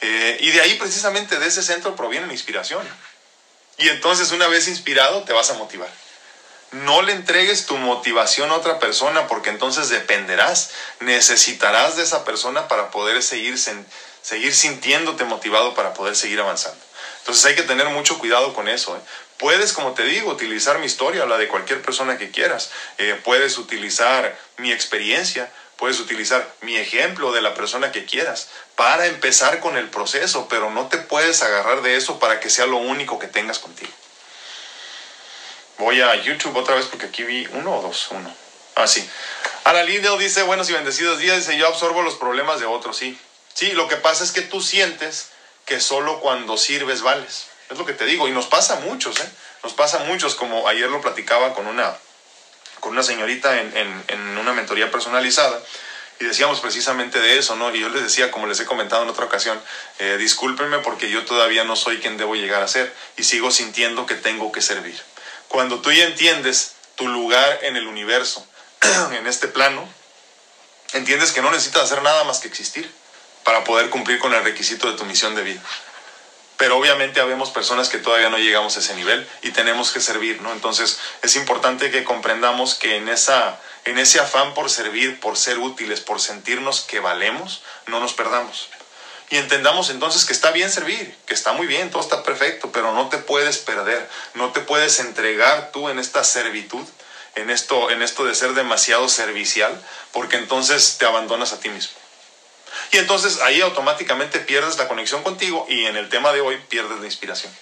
eh, y de ahí precisamente de ese centro proviene la inspiración. Y entonces una vez inspirado te vas a motivar. No le entregues tu motivación a otra persona porque entonces dependerás, necesitarás de esa persona para poder seguir, seguir sintiéndote motivado para poder seguir avanzando. Entonces hay que tener mucho cuidado con eso. ¿eh? Puedes, como te digo, utilizar mi historia, la de cualquier persona que quieras. Eh, puedes utilizar mi experiencia, Puedes utilizar mi ejemplo de la persona que quieras para empezar con el proceso, pero no te puedes agarrar de eso para que sea lo único que tengas contigo. Voy a YouTube otra vez porque aquí vi uno o dos, uno. Ah, sí. Ana Lidl dice, buenos y bendecidos días, dice, yo absorbo los problemas de otros, sí. Sí, lo que pasa es que tú sientes que solo cuando sirves vales. Es lo que te digo, y nos pasa a muchos, ¿eh? Nos pasa a muchos, como ayer lo platicaba con una con una señorita en, en, una mentoría personalizada y decíamos precisamente de eso, ¿no? Y yo les decía, como les he comentado en otra ocasión, eh, discúlpenme porque yo todavía no soy quien debo llegar a ser y sigo sintiendo que tengo que servir. Cuando tú ya entiendes tu lugar en el universo, (clears throat) en este plano, entiendes que no necesitas hacer nada más que existir para poder cumplir con el requisito de tu misión de vida pero obviamente habemos personas que todavía no llegamos a ese nivel y tenemos que servir, ¿no? Entonces es importante que comprendamos que en, esa, en ese afán por servir, por ser útiles, por sentirnos que valemos, no nos perdamos. Y entendamos entonces que está bien servir, que está muy bien, todo está perfecto, pero no te puedes perder, no te puedes entregar tú en esta servitud, en esto, en esto de ser demasiado servicial, porque entonces te abandonas a ti mismo. Y entonces ahí automáticamente pierdes la conexión contigo y en el tema de hoy pierdes la inspiración.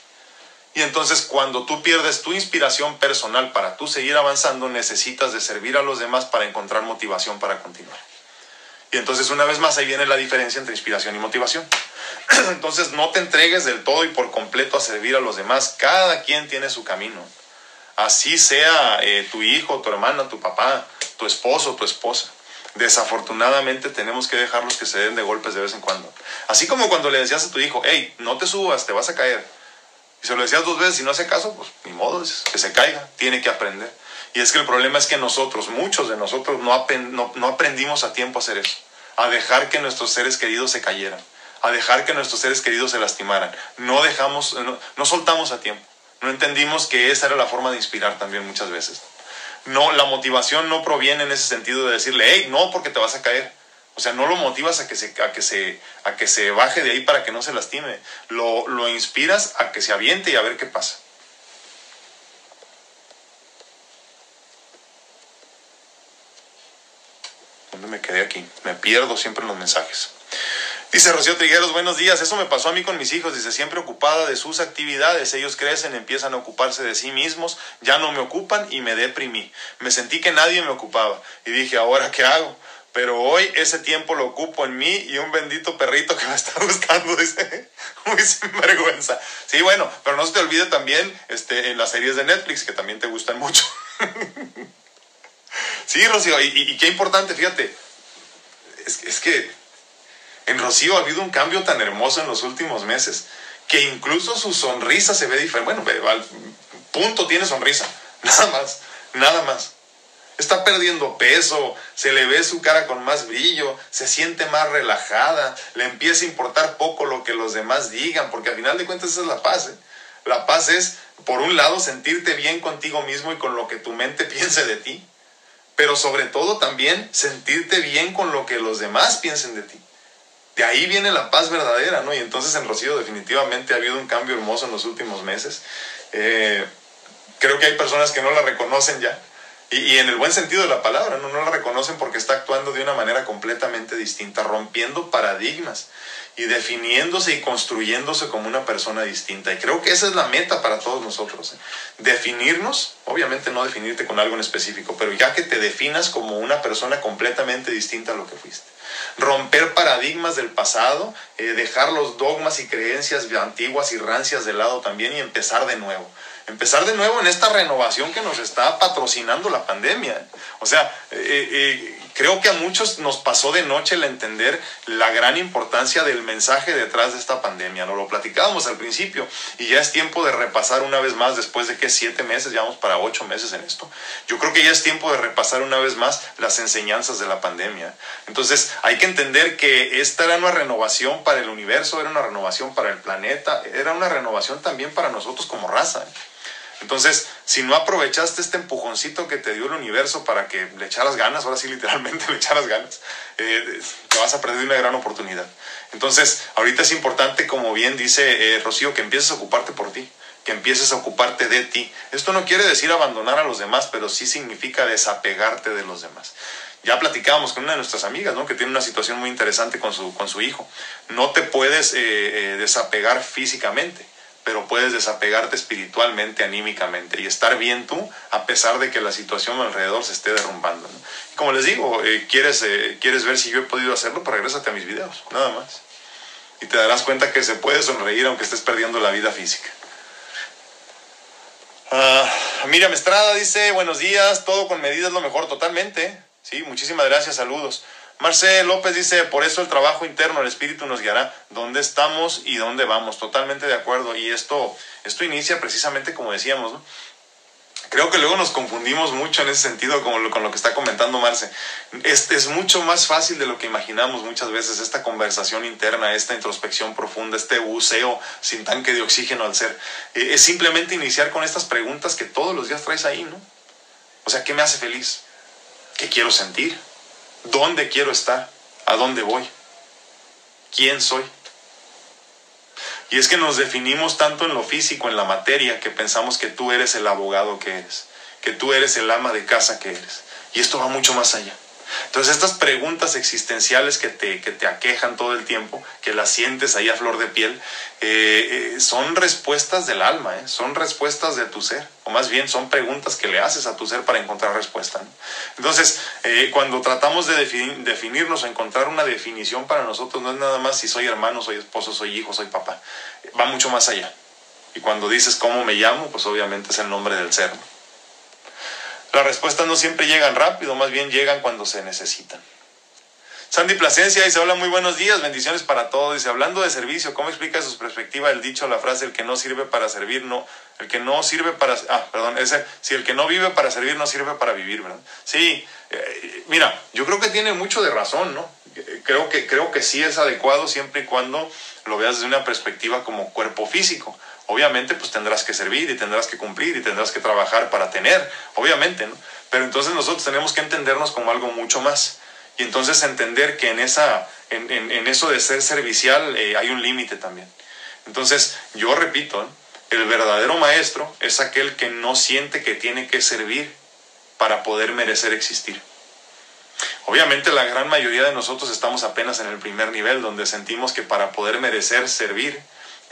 Y entonces cuando tú pierdes tu inspiración personal para tú seguir avanzando, necesitas de servir a los demás para encontrar motivación para continuar. Y entonces una vez más ahí viene la diferencia entre inspiración y motivación. (clears throat) Entonces no te entregues del todo y por completo a servir a los demás. Cada quien tiene su camino. Así sea eh, tu hijo, tu hermana, tu papá, tu esposo, tu esposa desafortunadamente tenemos que dejarlos que se den de golpes de vez en cuando. Así como cuando le decías a tu hijo, hey, no te subas, te vas a caer. Y se lo decías dos veces y no hace caso, pues ni modo, que se caiga, tiene que aprender. Y es que el problema es que nosotros, muchos de nosotros, no, no, aprendimos a tiempo a hacer eso, a dejar que nuestros seres queridos se cayeran, a dejar que nuestros seres queridos se lastimaran. No dejamos, no soltamos a tiempo. No entendimos que esa era la forma de inspirar también muchas veces no, la motivación no proviene en ese sentido de decirle, hey, no, porque te vas a caer. O sea, no lo motivas a que se, a que se, a que se baje de ahí para que no se lastime. Lo, lo inspiras a que se aviente y a ver qué pasa. ¿Dónde me quedé aquí? Me pierdo siempre en los mensajes. Dice Rocío Trigueros, buenos días. Eso me pasó a mí con mis hijos. Dice, siempre ocupada de sus actividades. Ellos crecen, empiezan a ocuparse de sí mismos, ya no me ocupan y me deprimí. Me sentí que nadie me ocupaba. Y dije, ¿ahora qué hago? Pero hoy ese tiempo lo ocupo en mí y un bendito perrito que me está (laughs) gustando, dice, (laughs) muy sinvergüenza. Sí, bueno, pero no se te olvide también este, en las series de Netflix, que también te gustan mucho. (laughs) sí, Rocío, y, qué importante, fíjate, es, es que en Rocío ha habido un cambio tan hermoso en los últimos meses que incluso su sonrisa se ve diferente. Bueno, al punto tiene sonrisa, (laughs) nada más, nada más. Está perdiendo peso, se le ve su cara con más brillo, se siente más relajada, le empieza a importar poco lo que los demás digan, porque al final de cuentas esa es la paz. ¿eh? La paz es, por un lado, sentirte bien contigo mismo y con lo que tu mente (laughs) piense de ti, pero sobre todo también sentirte bien con lo que los demás piensen de ti de ahí viene la paz verdadera, ¿no? Y entonces en Rocío definitivamente ha habido un cambio hermoso en los últimos meses. Eh, creo que hay personas que no la reconocen ya. Y, en el buen sentido de la palabra, ¿no? no la reconocen porque está actuando de una manera completamente distinta, rompiendo paradigmas y definiéndose y construyéndose como una persona distinta. Y creo que esa es la meta para todos nosotros. ¿eh? Definirnos, obviamente no definirte con algo en específico, pero ya que te definas como una persona completamente distinta a lo que fuiste romper paradigmas del pasado, eh, dejar los dogmas y creencias antiguas y rancias de lado también y empezar de nuevo. Empezar de nuevo en esta renovación que nos está patrocinando la pandemia. O sea, eh, eh, creo que a muchos nos pasó de noche el entender la gran importancia del mensaje detrás de esta pandemia. No lo platicábamos al principio y ya es tiempo de repasar una vez más después de que siete meses, ya vamos para ocho meses en esto. Yo creo que ya es tiempo de repasar una vez más las enseñanzas de la pandemia. Entonces hay que entender que esta era una renovación para el universo, era una renovación para el planeta, era una renovación también para nosotros como raza. Entonces, si no aprovechaste este empujoncito que te dio el universo para que le echaras ganas, ahora sí literalmente (laughs) le echaras ganas, eh, te vas a perder una gran oportunidad. Entonces, ahorita es importante, como bien dice eh, Rocío, que empieces a ocuparte por ti, que empieces a ocuparte de ti. Esto no quiere decir abandonar a los demás, pero sí significa desapegarte de los demás. Ya platicábamos con una de nuestras amigas, ¿no? Que tiene una situación muy interesante con su, con su hijo. No te puedes eh, desapegar físicamente pero puedes desapegarte espiritualmente, anímicamente y estar bien tú a pesar de que la situación alrededor se esté derrumbando. Y como les digo, eh, ¿quieres, eh, quieres ver si yo he podido hacerlo, pues regrésate a mis videos, nada más. Y te darás cuenta que se puede sonreír aunque estés perdiendo la vida física. Uh, Miriam Estrada dice, buenos días, todo con medidas lo mejor, totalmente. Sí, muchísimas gracias, saludos. Marcel López dice, por eso el trabajo interno, el espíritu nos guiará dónde estamos y dónde vamos. Totalmente de acuerdo. Y esto, esto inicia precisamente como decíamos. Creo que luego nos confundimos mucho en ese sentido con lo, con lo que está comentando Marce. Este es mucho más fácil de lo que imaginamos muchas veces, esta conversación interna, esta introspección profunda, este buceo sin tanque de oxígeno al ser. Eh, es simplemente iniciar con estas preguntas que todos los días traes ahí, ¿no? O sea, ¿qué me hace feliz? ¿Qué quiero sentir? ¿Dónde quiero estar? ¿A dónde voy? ¿Quién soy? Y es que nos definimos tanto en lo físico, en la materia, que pensamos que tú eres el abogado que eres, que tú eres el ama de casa que eres. Y esto va mucho más allá. Entonces estas preguntas existenciales que te, que te aquejan todo el tiempo, que las sientes ahí a flor de piel, eh, eh, son respuestas del alma, ¿eh? son respuestas de tu ser, o más bien son preguntas que le haces a tu ser para encontrar respuesta. Entonces, cuando tratamos de definirnos o encontrar una definición para nosotros, no es nada más si soy hermano, soy esposo, soy hijo, soy papá, va mucho más allá. Y cuando dices cómo me llamo, pues obviamente es el nombre del ser. Las respuestas no siempre llegan rápido, más bien llegan cuando se necesitan. Sandy Plasencia dice, hola, muy buenos días, bendiciones para todos. Dice, hablando de servicio, ¿cómo explica su perspectiva el dicho, la frase, el que no sirve para servir, no, el que no sirve para, ah, perdón, ese, si el que no vive para servir, no sirve para vivir, ¿verdad? Sí, eh, mira, yo creo que tiene mucho de razón, ¿no? Creo que, creo que sí es adecuado siempre y cuando lo veas desde una perspectiva como cuerpo físico obviamente pues tendrás que servir y tendrás que cumplir y tendrás que trabajar para tener, obviamente. Pero entonces nosotros tenemos que entendernos como algo mucho más. Y entonces entender que en, esa, en, en, eso de ser servicial eh, hay un límite también. Entonces, yo repito, el verdadero maestro es aquel que no siente que tiene que servir para poder merecer existir. Obviamente la gran mayoría de nosotros estamos apenas en el primer nivel, donde sentimos que para poder merecer servir,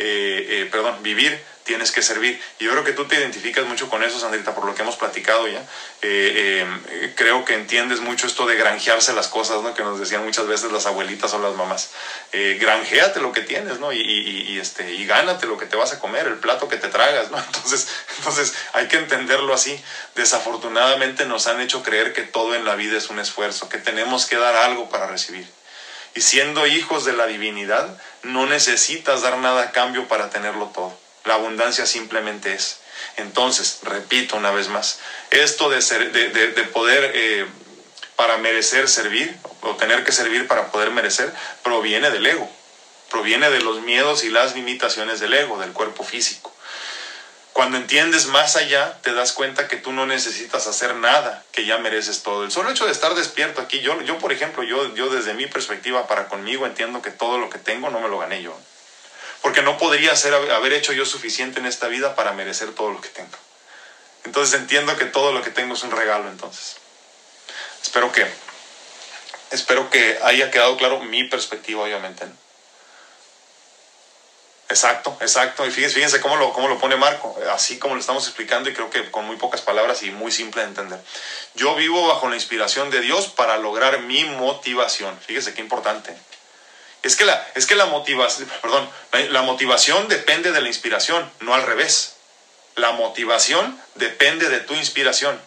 eh, eh, perdón, vivir, tienes que servir. Y yo creo que tú te identificas mucho con eso, Sandrita, por lo que hemos platicado ya. Eh, creo que entiendes mucho esto de granjearse las cosas, ¿no? Que nos decían muchas veces las abuelitas o las mamás. Eh, granjeate lo que tienes, ¿no? Y, y, este, y gánate lo que te vas a comer, el plato que te tragas, ¿no? (laughs) Entonces, entonces hay que entenderlo así. Desafortunadamente nos han hecho creer que todo en la vida es un esfuerzo, que tenemos que dar algo para recibir. Y siendo hijos de la divinidad, no necesitas dar nada a cambio para tenerlo todo. La abundancia simplemente es. Entonces, repito una vez más, esto de, ser, de, de, poder eh, para merecer servir, o tener que servir para poder merecer, proviene del ego, proviene de los miedos y las limitaciones del ego, del cuerpo físico. Cuando entiendes más allá, te das cuenta que tú no necesitas hacer nada, que ya mereces todo. El solo hecho de estar despierto aquí, yo, yo por ejemplo, yo, yo desde mi perspectiva para conmigo entiendo que todo lo que tengo no me lo gané yo porque no podría haber hecho yo suficiente en esta vida para merecer todo lo que tengo. Entonces entiendo que todo lo que tengo es un regalo entonces. Espero que, espero que haya quedado claro mi perspectiva, obviamente. Exacto, exacto. Y fíjense, cómo, lo, cómo lo pone Marco, así como lo estamos explicando y creo que con muy pocas palabras y muy simple de entender. Yo vivo bajo la inspiración de Dios para lograr mi motivación. Fíjese qué importante. Es que la, es que la perdón, la, motivación depende de la inspiración, no al revés. La motivación depende de tu inspiración.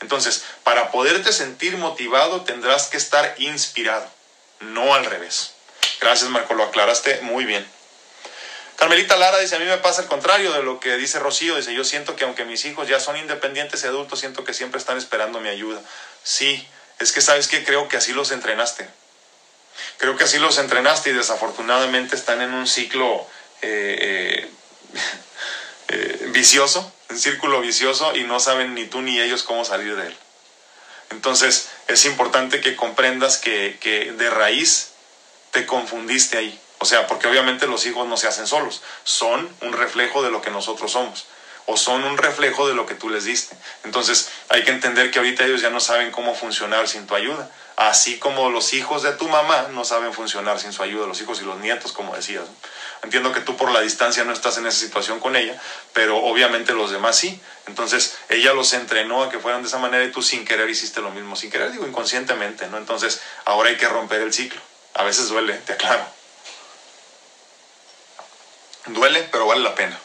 Entonces, para poderte sentir motivado tendrás que estar inspirado, no al revés. Gracias, Marco, lo aclaraste muy bien. Carmelita Lara dice, a mí me pasa el contrario de lo que dice Rocío. Dice, yo siento que aunque mis hijos ya son independientes y adultos, siento que siempre están esperando mi ayuda. Sí, es que sabes que creo que así los entrenaste. Creo que así los entrenaste y desafortunadamente están en un ciclo eh, eh, (laughs) eh, vicioso, un círculo vicioso y no saben ni tú ni ellos cómo salir de él. Entonces es importante que comprendas que, que de raíz te confundiste ahí. O sea, porque obviamente los hijos no se hacen solos, son un reflejo de lo que nosotros somos o son un reflejo de lo que tú les diste. Entonces hay que entender que ahorita ellos ya no saben cómo funcionar sin tu ayuda, así como los hijos de tu mamá no saben funcionar sin su ayuda, los hijos y los nietos, como decías. Entiendo que tú por la distancia no estás en esa situación con ella, pero obviamente los demás sí. Entonces ella los entrenó a que fueran de esa manera y tú sin querer hiciste lo mismo, sin querer digo inconscientemente, ¿no? Entonces ahora hay que romper el ciclo. A veces duele, te aclaro. Duele, pero vale la pena.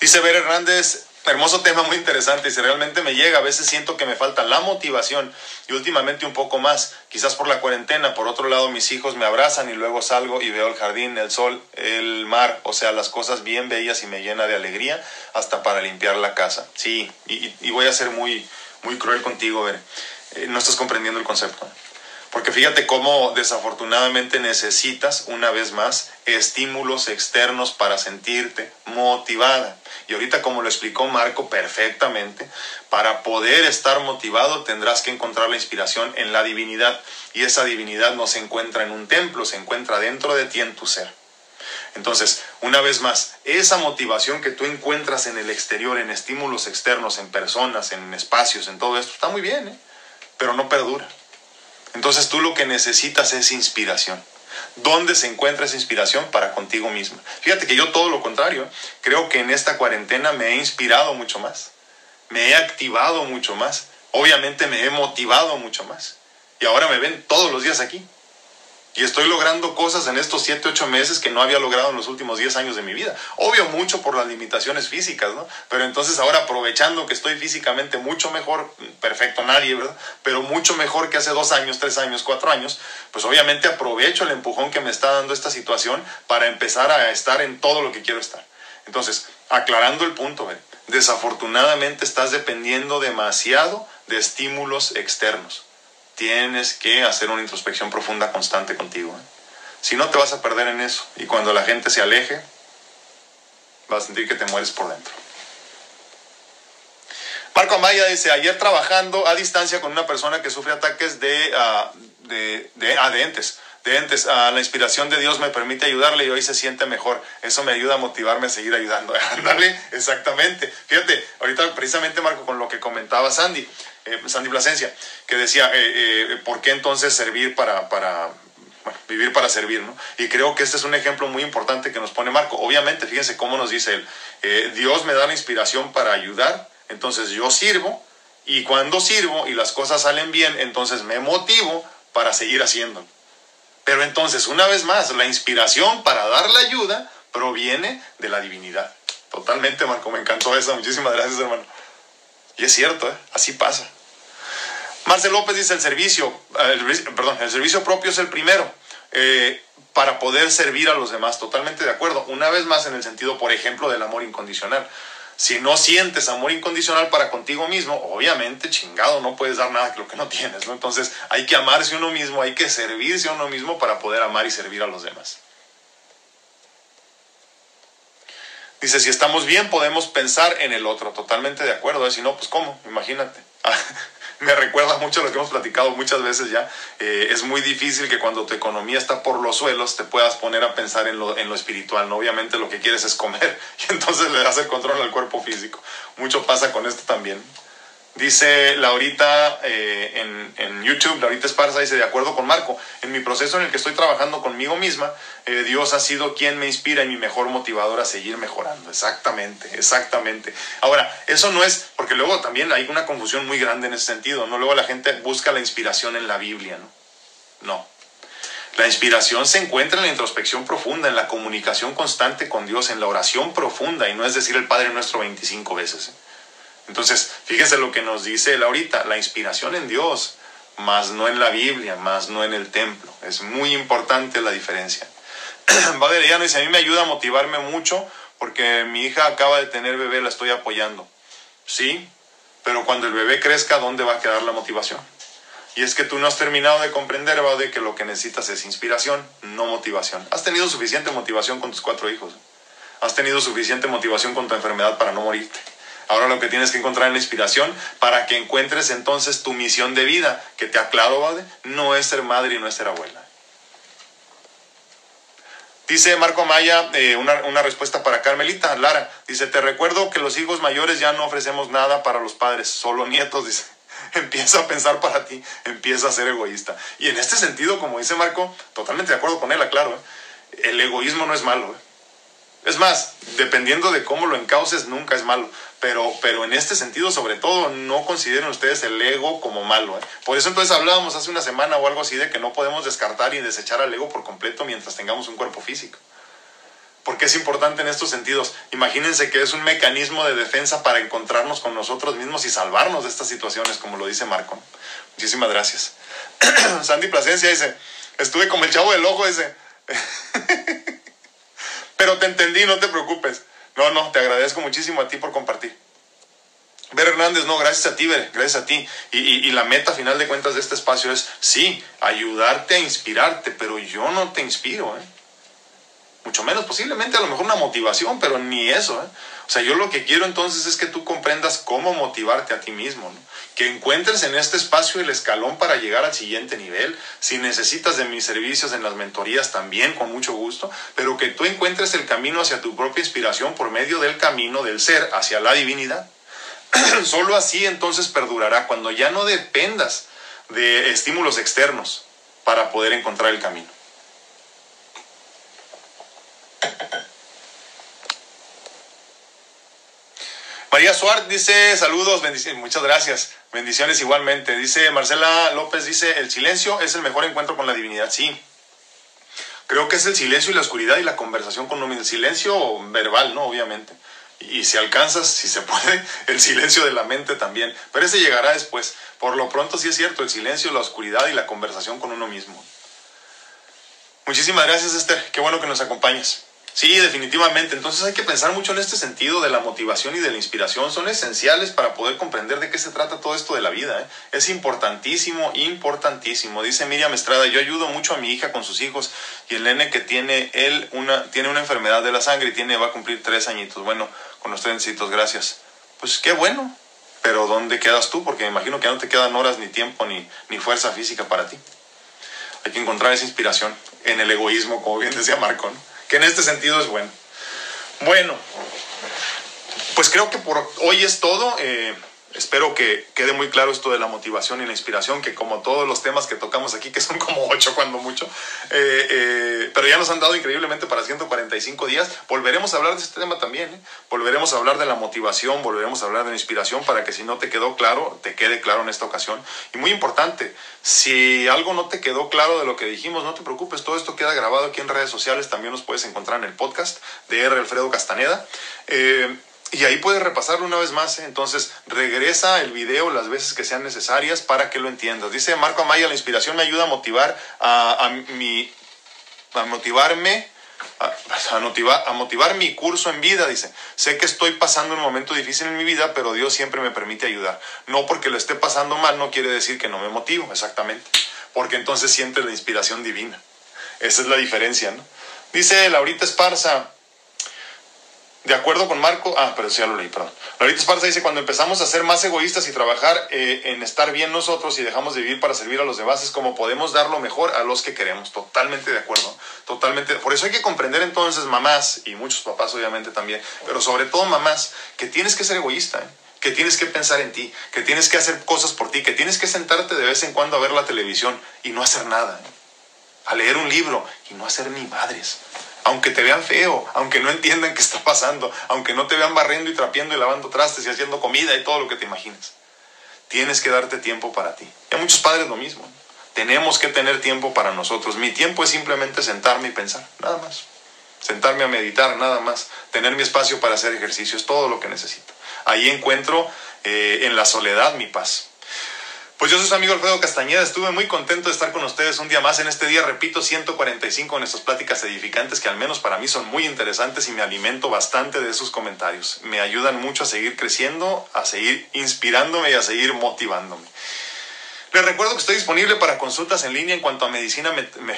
Dice Ver Hernández, hermoso tema, muy interesante. Si realmente me llega, a veces siento que me falta la motivación y últimamente un poco más, quizás por la cuarentena. Por otro lado, mis hijos me abrazan y luego salgo y veo el jardín, el sol, el mar, o sea, las cosas bien bellas y me llena de alegría hasta para limpiar la casa. Sí, y, voy a ser muy, muy cruel contigo, Ver. Eh, no estás comprendiendo el concepto. Porque fíjate cómo desafortunadamente necesitas, una vez más, estímulos externos para sentirte motivada. Y ahorita, como lo explicó Marco perfectamente, para poder estar motivado tendrás que encontrar la inspiración en la divinidad. Y esa divinidad no se encuentra en un templo, se encuentra dentro de ti en tu ser. Entonces, una vez más, esa motivación que tú encuentras en el exterior, en estímulos externos, en personas, en espacios, en todo esto, está muy bien, ¿eh? pero no perdura. Entonces tú lo que necesitas es inspiración. ¿Dónde se encuentra esa inspiración para contigo misma? Fíjate que yo todo lo contrario, creo que en esta cuarentena me he inspirado mucho más, me he activado mucho más, obviamente me he motivado mucho más. Y ahora me ven todos los días aquí. Y estoy logrando cosas en estos 7, 8 meses que no había logrado en los últimos 10 años de mi vida. Obvio mucho por las limitaciones físicas, ¿no? Pero entonces ahora aprovechando que estoy físicamente mucho mejor, perfecto nadie, ¿verdad? Pero mucho mejor que hace 2 años, 3 años, 4 años, pues obviamente aprovecho el empujón que me está dando esta situación para empezar a estar en todo lo que quiero estar. Entonces, aclarando el punto, ¿verdad? desafortunadamente estás dependiendo demasiado de estímulos externos tienes que hacer una introspección profunda constante contigo. ¿eh? Si no, te vas a perder en eso. Y cuando la gente se aleje, vas a sentir que te mueres por dentro. Marco Amaya dice, ayer trabajando a distancia con una persona que sufre ataques de, uh, de, de, de entes. Ah, la inspiración de Dios me permite ayudarle y hoy se siente mejor. Eso me ayuda a motivarme a seguir ayudando. (laughs) Ándale, exactamente. Fíjate, ahorita precisamente Marco con lo que comentaba Sandy, eh, Sandy Plasencia, que decía, eh, eh, ¿por qué entonces servir para, para vivir para servir, ¿no? Y creo que este es un ejemplo muy importante que nos pone Marco. Obviamente, fíjense cómo nos dice él, Dios me da la inspiración para ayudar, entonces yo sirvo, y cuando sirvo y las cosas salen bien, entonces me motivo para seguir haciendo. Pero entonces, una vez más, la inspiración para dar la ayuda proviene de la divinidad. Totalmente, Marco, me encantó eso. Muchísimas gracias, hermano. Y es cierto, ¿eh? así pasa. Marcel López dice el servicio, perdón, el servicio propio es el primero eh, para poder servir a los demás. Totalmente de acuerdo. Una vez más en el sentido, por ejemplo, del amor incondicional. Si no sientes amor incondicional para contigo mismo, obviamente, chingado, no puedes dar nada que lo que no tienes, ¿no? Entonces hay que amarse uno mismo, hay que servirse a uno mismo para poder amar y servir a los demás. Dice, si estamos bien, podemos pensar en el otro. Totalmente de acuerdo. ¿eh? Si no, pues ¿cómo? Imagínate. (laughs) me recuerda mucho lo que hemos platicado muchas veces ya. Eh, es muy difícil que cuando tu economía está por los suelos te puedas poner a pensar en lo, en lo espiritual. ¿no? Obviamente lo que quieres es comer (laughs) y entonces le das el control al cuerpo físico. Mucho pasa con esto también. Dice Laurita eh, en, en, YouTube, Laurita Esparza dice, de acuerdo con Marco, en mi proceso en el que estoy trabajando conmigo misma, eh, Dios ha sido quien me inspira y mi mejor motivador a seguir mejorando. Exactamente, exactamente. Ahora, eso no es, porque luego también hay una confusión muy grande en ese sentido, ¿no? Luego la gente busca la inspiración en la Biblia, ¿no? No. La inspiración se encuentra en la introspección profunda, en la comunicación constante con Dios, en la oración profunda, y no es decir el Padre Nuestro 25 veces. ¿eh? Entonces, fíjense lo que nos dice él ahorita, la inspiración en Dios, más no en la Biblia, más no en el templo. Es muy importante la diferencia. (clears throat) Valeriano dice, a mí me ayuda a motivarme mucho porque mi hija acaba de tener bebé, la estoy apoyando. Sí, pero cuando el bebé crezca, ¿dónde va a quedar la motivación? Y es que tú no has terminado de comprender, de que lo que necesitas es inspiración, no motivación. Has tenido suficiente motivación con tus cuatro hijos. Has tenido suficiente motivación con tu enfermedad para no morirte. Ahora lo que tienes que encontrar es la inspiración para que encuentres entonces tu misión de vida, que te aclaro, ¿vale? No es ser madre y no es ser abuela. Dice Marco Amaya, eh, una, una, respuesta para Carmelita, Lara, dice, te recuerdo que los hijos mayores ya no ofrecemos nada para los padres, solo nietos, (laughs) dice, empieza a pensar para ti, empieza a ser egoísta. Y en este sentido, como dice Marco, totalmente de acuerdo con él, aclaro, ¿eh? el egoísmo no es malo. ¿eh? Es más, dependiendo de cómo lo encauces, nunca es malo. Pero, pero en este sentido, sobre todo, no consideren ustedes el ego como malo. ¿eh? Por eso entonces hablábamos hace una semana o algo así de que no podemos descartar y desechar al ego por completo mientras tengamos un cuerpo físico. Porque es importante en estos sentidos. Imagínense que es un mecanismo de defensa para encontrarnos con nosotros mismos y salvarnos de estas situaciones, como lo dice Marco. Muchísimas gracias. (clears throat) Sandy Plasencia dice, estuve como el chavo del ojo ese. (laughs) Pero te entendí, no te preocupes. No, no, te agradezco muchísimo a ti por compartir. Ver Hernández, no, gracias a ti, Ver, gracias a ti. Y, y, la meta final de cuentas de este espacio es, sí, ayudarte a inspirarte, pero yo no te inspiro, ¿eh? Mucho menos, posiblemente a lo mejor una motivación, pero ni eso, ¿eh? O sea, yo lo que quiero entonces es que tú comprendas cómo motivarte a ti mismo, que encuentres en este espacio el escalón para llegar al siguiente nivel. Si necesitas de mis servicios en las mentorías también, con mucho gusto, pero que tú encuentres el camino hacia tu propia inspiración por medio del camino del ser hacia la divinidad. (clears throat) Solo así entonces perdurará cuando ya no dependas de estímulos externos para poder encontrar el camino. María Suárez dice saludos, muchas gracias, bendiciones igualmente. Dice Marcela López, dice el silencio es el mejor encuentro con la divinidad. Sí, creo que es el silencio y la oscuridad y la conversación con uno El silencio verbal, ¿no? Obviamente. Y si alcanzas, si se (laughs) puede, el silencio de la mente también. Pero ese llegará después. Por lo pronto sí es cierto, el silencio, la oscuridad y la conversación con uno mismo. Muchísimas gracias, Esther. Qué bueno que nos acompañes. Sí, definitivamente. Entonces hay que pensar mucho en este sentido de la motivación y de la inspiración. Son esenciales para poder comprender de qué se trata todo esto de la vida. ¿eh? Es importantísimo, importantísimo. Dice Miriam Estrada, yo ayudo mucho a mi hija con sus hijos y el nene que tiene él una, tiene una enfermedad de la sangre y tiene, va a cumplir tres añitos. Bueno, con los tres añitos, gracias. Pues qué bueno. Pero ¿dónde quedas tú? Porque me imagino que no te quedan horas ni tiempo ni, ni fuerza física para ti. Hay que encontrar esa inspiración en el egoísmo, como bien decía Marco, que en este sentido es bueno. Bueno, pues creo que por hoy es todo. Eh, Espero que quede muy claro esto de la motivación y la inspiración, que como todos los temas que tocamos aquí, que son como ocho cuando mucho, eh, eh, pero ya nos han dado increíblemente para 145 días, volveremos a hablar de este tema también, ¿eh? volveremos a hablar de la motivación, volveremos a hablar de la inspiración para que si no te quedó claro, te quede claro en esta ocasión. Y muy importante, si algo no te quedó claro de lo que dijimos, no te preocupes, todo esto queda grabado aquí en redes sociales, también nos puedes encontrar en el podcast de R. Alfredo Castaneda. Y ahí puedes repasarlo una vez más. ¿eh? Entonces, regresa el video las veces que sean necesarias para que lo entiendas. Dice Marco Amaya, la inspiración me ayuda a motivar a, mi, a motivarme. A, motivar, a motivar mi curso en vida, dice. Sé que estoy pasando un momento difícil en mi vida, pero Dios siempre me permite ayudar. No porque lo esté pasando mal, no quiere decir que no me motivo, exactamente. Porque entonces sientes la inspiración divina. Esa es la diferencia, ¿no? Dice Laurita Esparza, de acuerdo con Marco, ah, pero sí ya lo leí, perdón. Laurita Esparza dice, cuando empezamos a ser más egoístas y trabajar eh, en estar bien nosotros y dejamos de vivir para servir a los demás, es como podemos dar lo mejor a los que queremos. Totalmente de acuerdo, totalmente. Por eso hay que comprender entonces, mamás, y muchos papás obviamente también, pero sobre todo mamás, que tienes que ser egoísta, ¿eh? que tienes que pensar en ti, que tienes que hacer cosas por ti, que tienes que sentarte de vez en cuando a ver la televisión y no hacer nada, ¿eh? a leer un libro y no hacer ni madres aunque te vean feo, aunque no entiendan qué está pasando, aunque no te vean barriendo y trapeando y lavando trastes y haciendo comida y todo lo que te imagines. Tienes que darte tiempo para ti. Y a muchos padres lo mismo. Tenemos que tener tiempo para nosotros. Mi tiempo es simplemente sentarme y pensar, nada más. Sentarme a meditar, nada más. Tener mi espacio para hacer ejercicio es todo lo que necesito. Ahí encuentro eh, en la soledad mi paz. Pues yo soy su amigo Alfredo Castañeda, estuve muy contento de estar con ustedes un día más en este día, repito, 145 en estas pláticas edificantes que al menos para mí son muy interesantes y me alimento bastante de sus comentarios. Me ayudan mucho a seguir creciendo, a seguir inspirándome y a seguir motivándome. Les recuerdo que estoy disponible para consultas en línea en cuanto a medicina,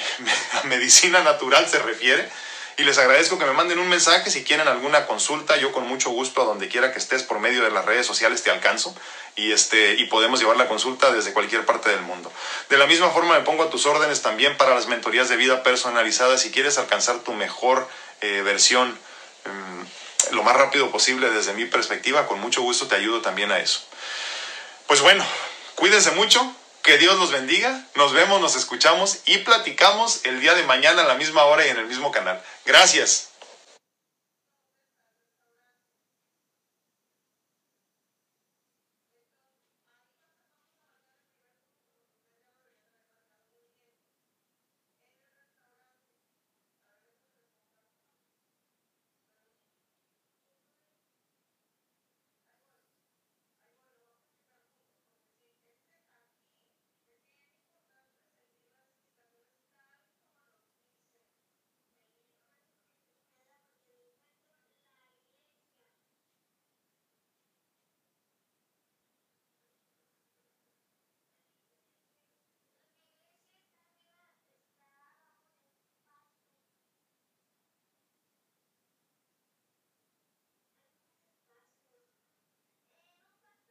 (laughs) medicina natural se refiere y les agradezco que me manden un mensaje si quieren alguna consulta. Yo con mucho gusto a donde quiera que estés por medio de las redes sociales te alcanzo y, este, y podemos llevar la consulta desde cualquier parte del mundo. De la misma forma me pongo a tus órdenes también para las mentorías de vida personalizadas. Si quieres alcanzar tu mejor eh, versión mm, lo más rápido posible desde mi perspectiva, con mucho gusto te ayudo también a eso. Pues bueno, cuídense mucho, que Dios los bendiga. Nos vemos, nos escuchamos y platicamos el día de mañana a la misma hora y en el mismo canal. Gracias.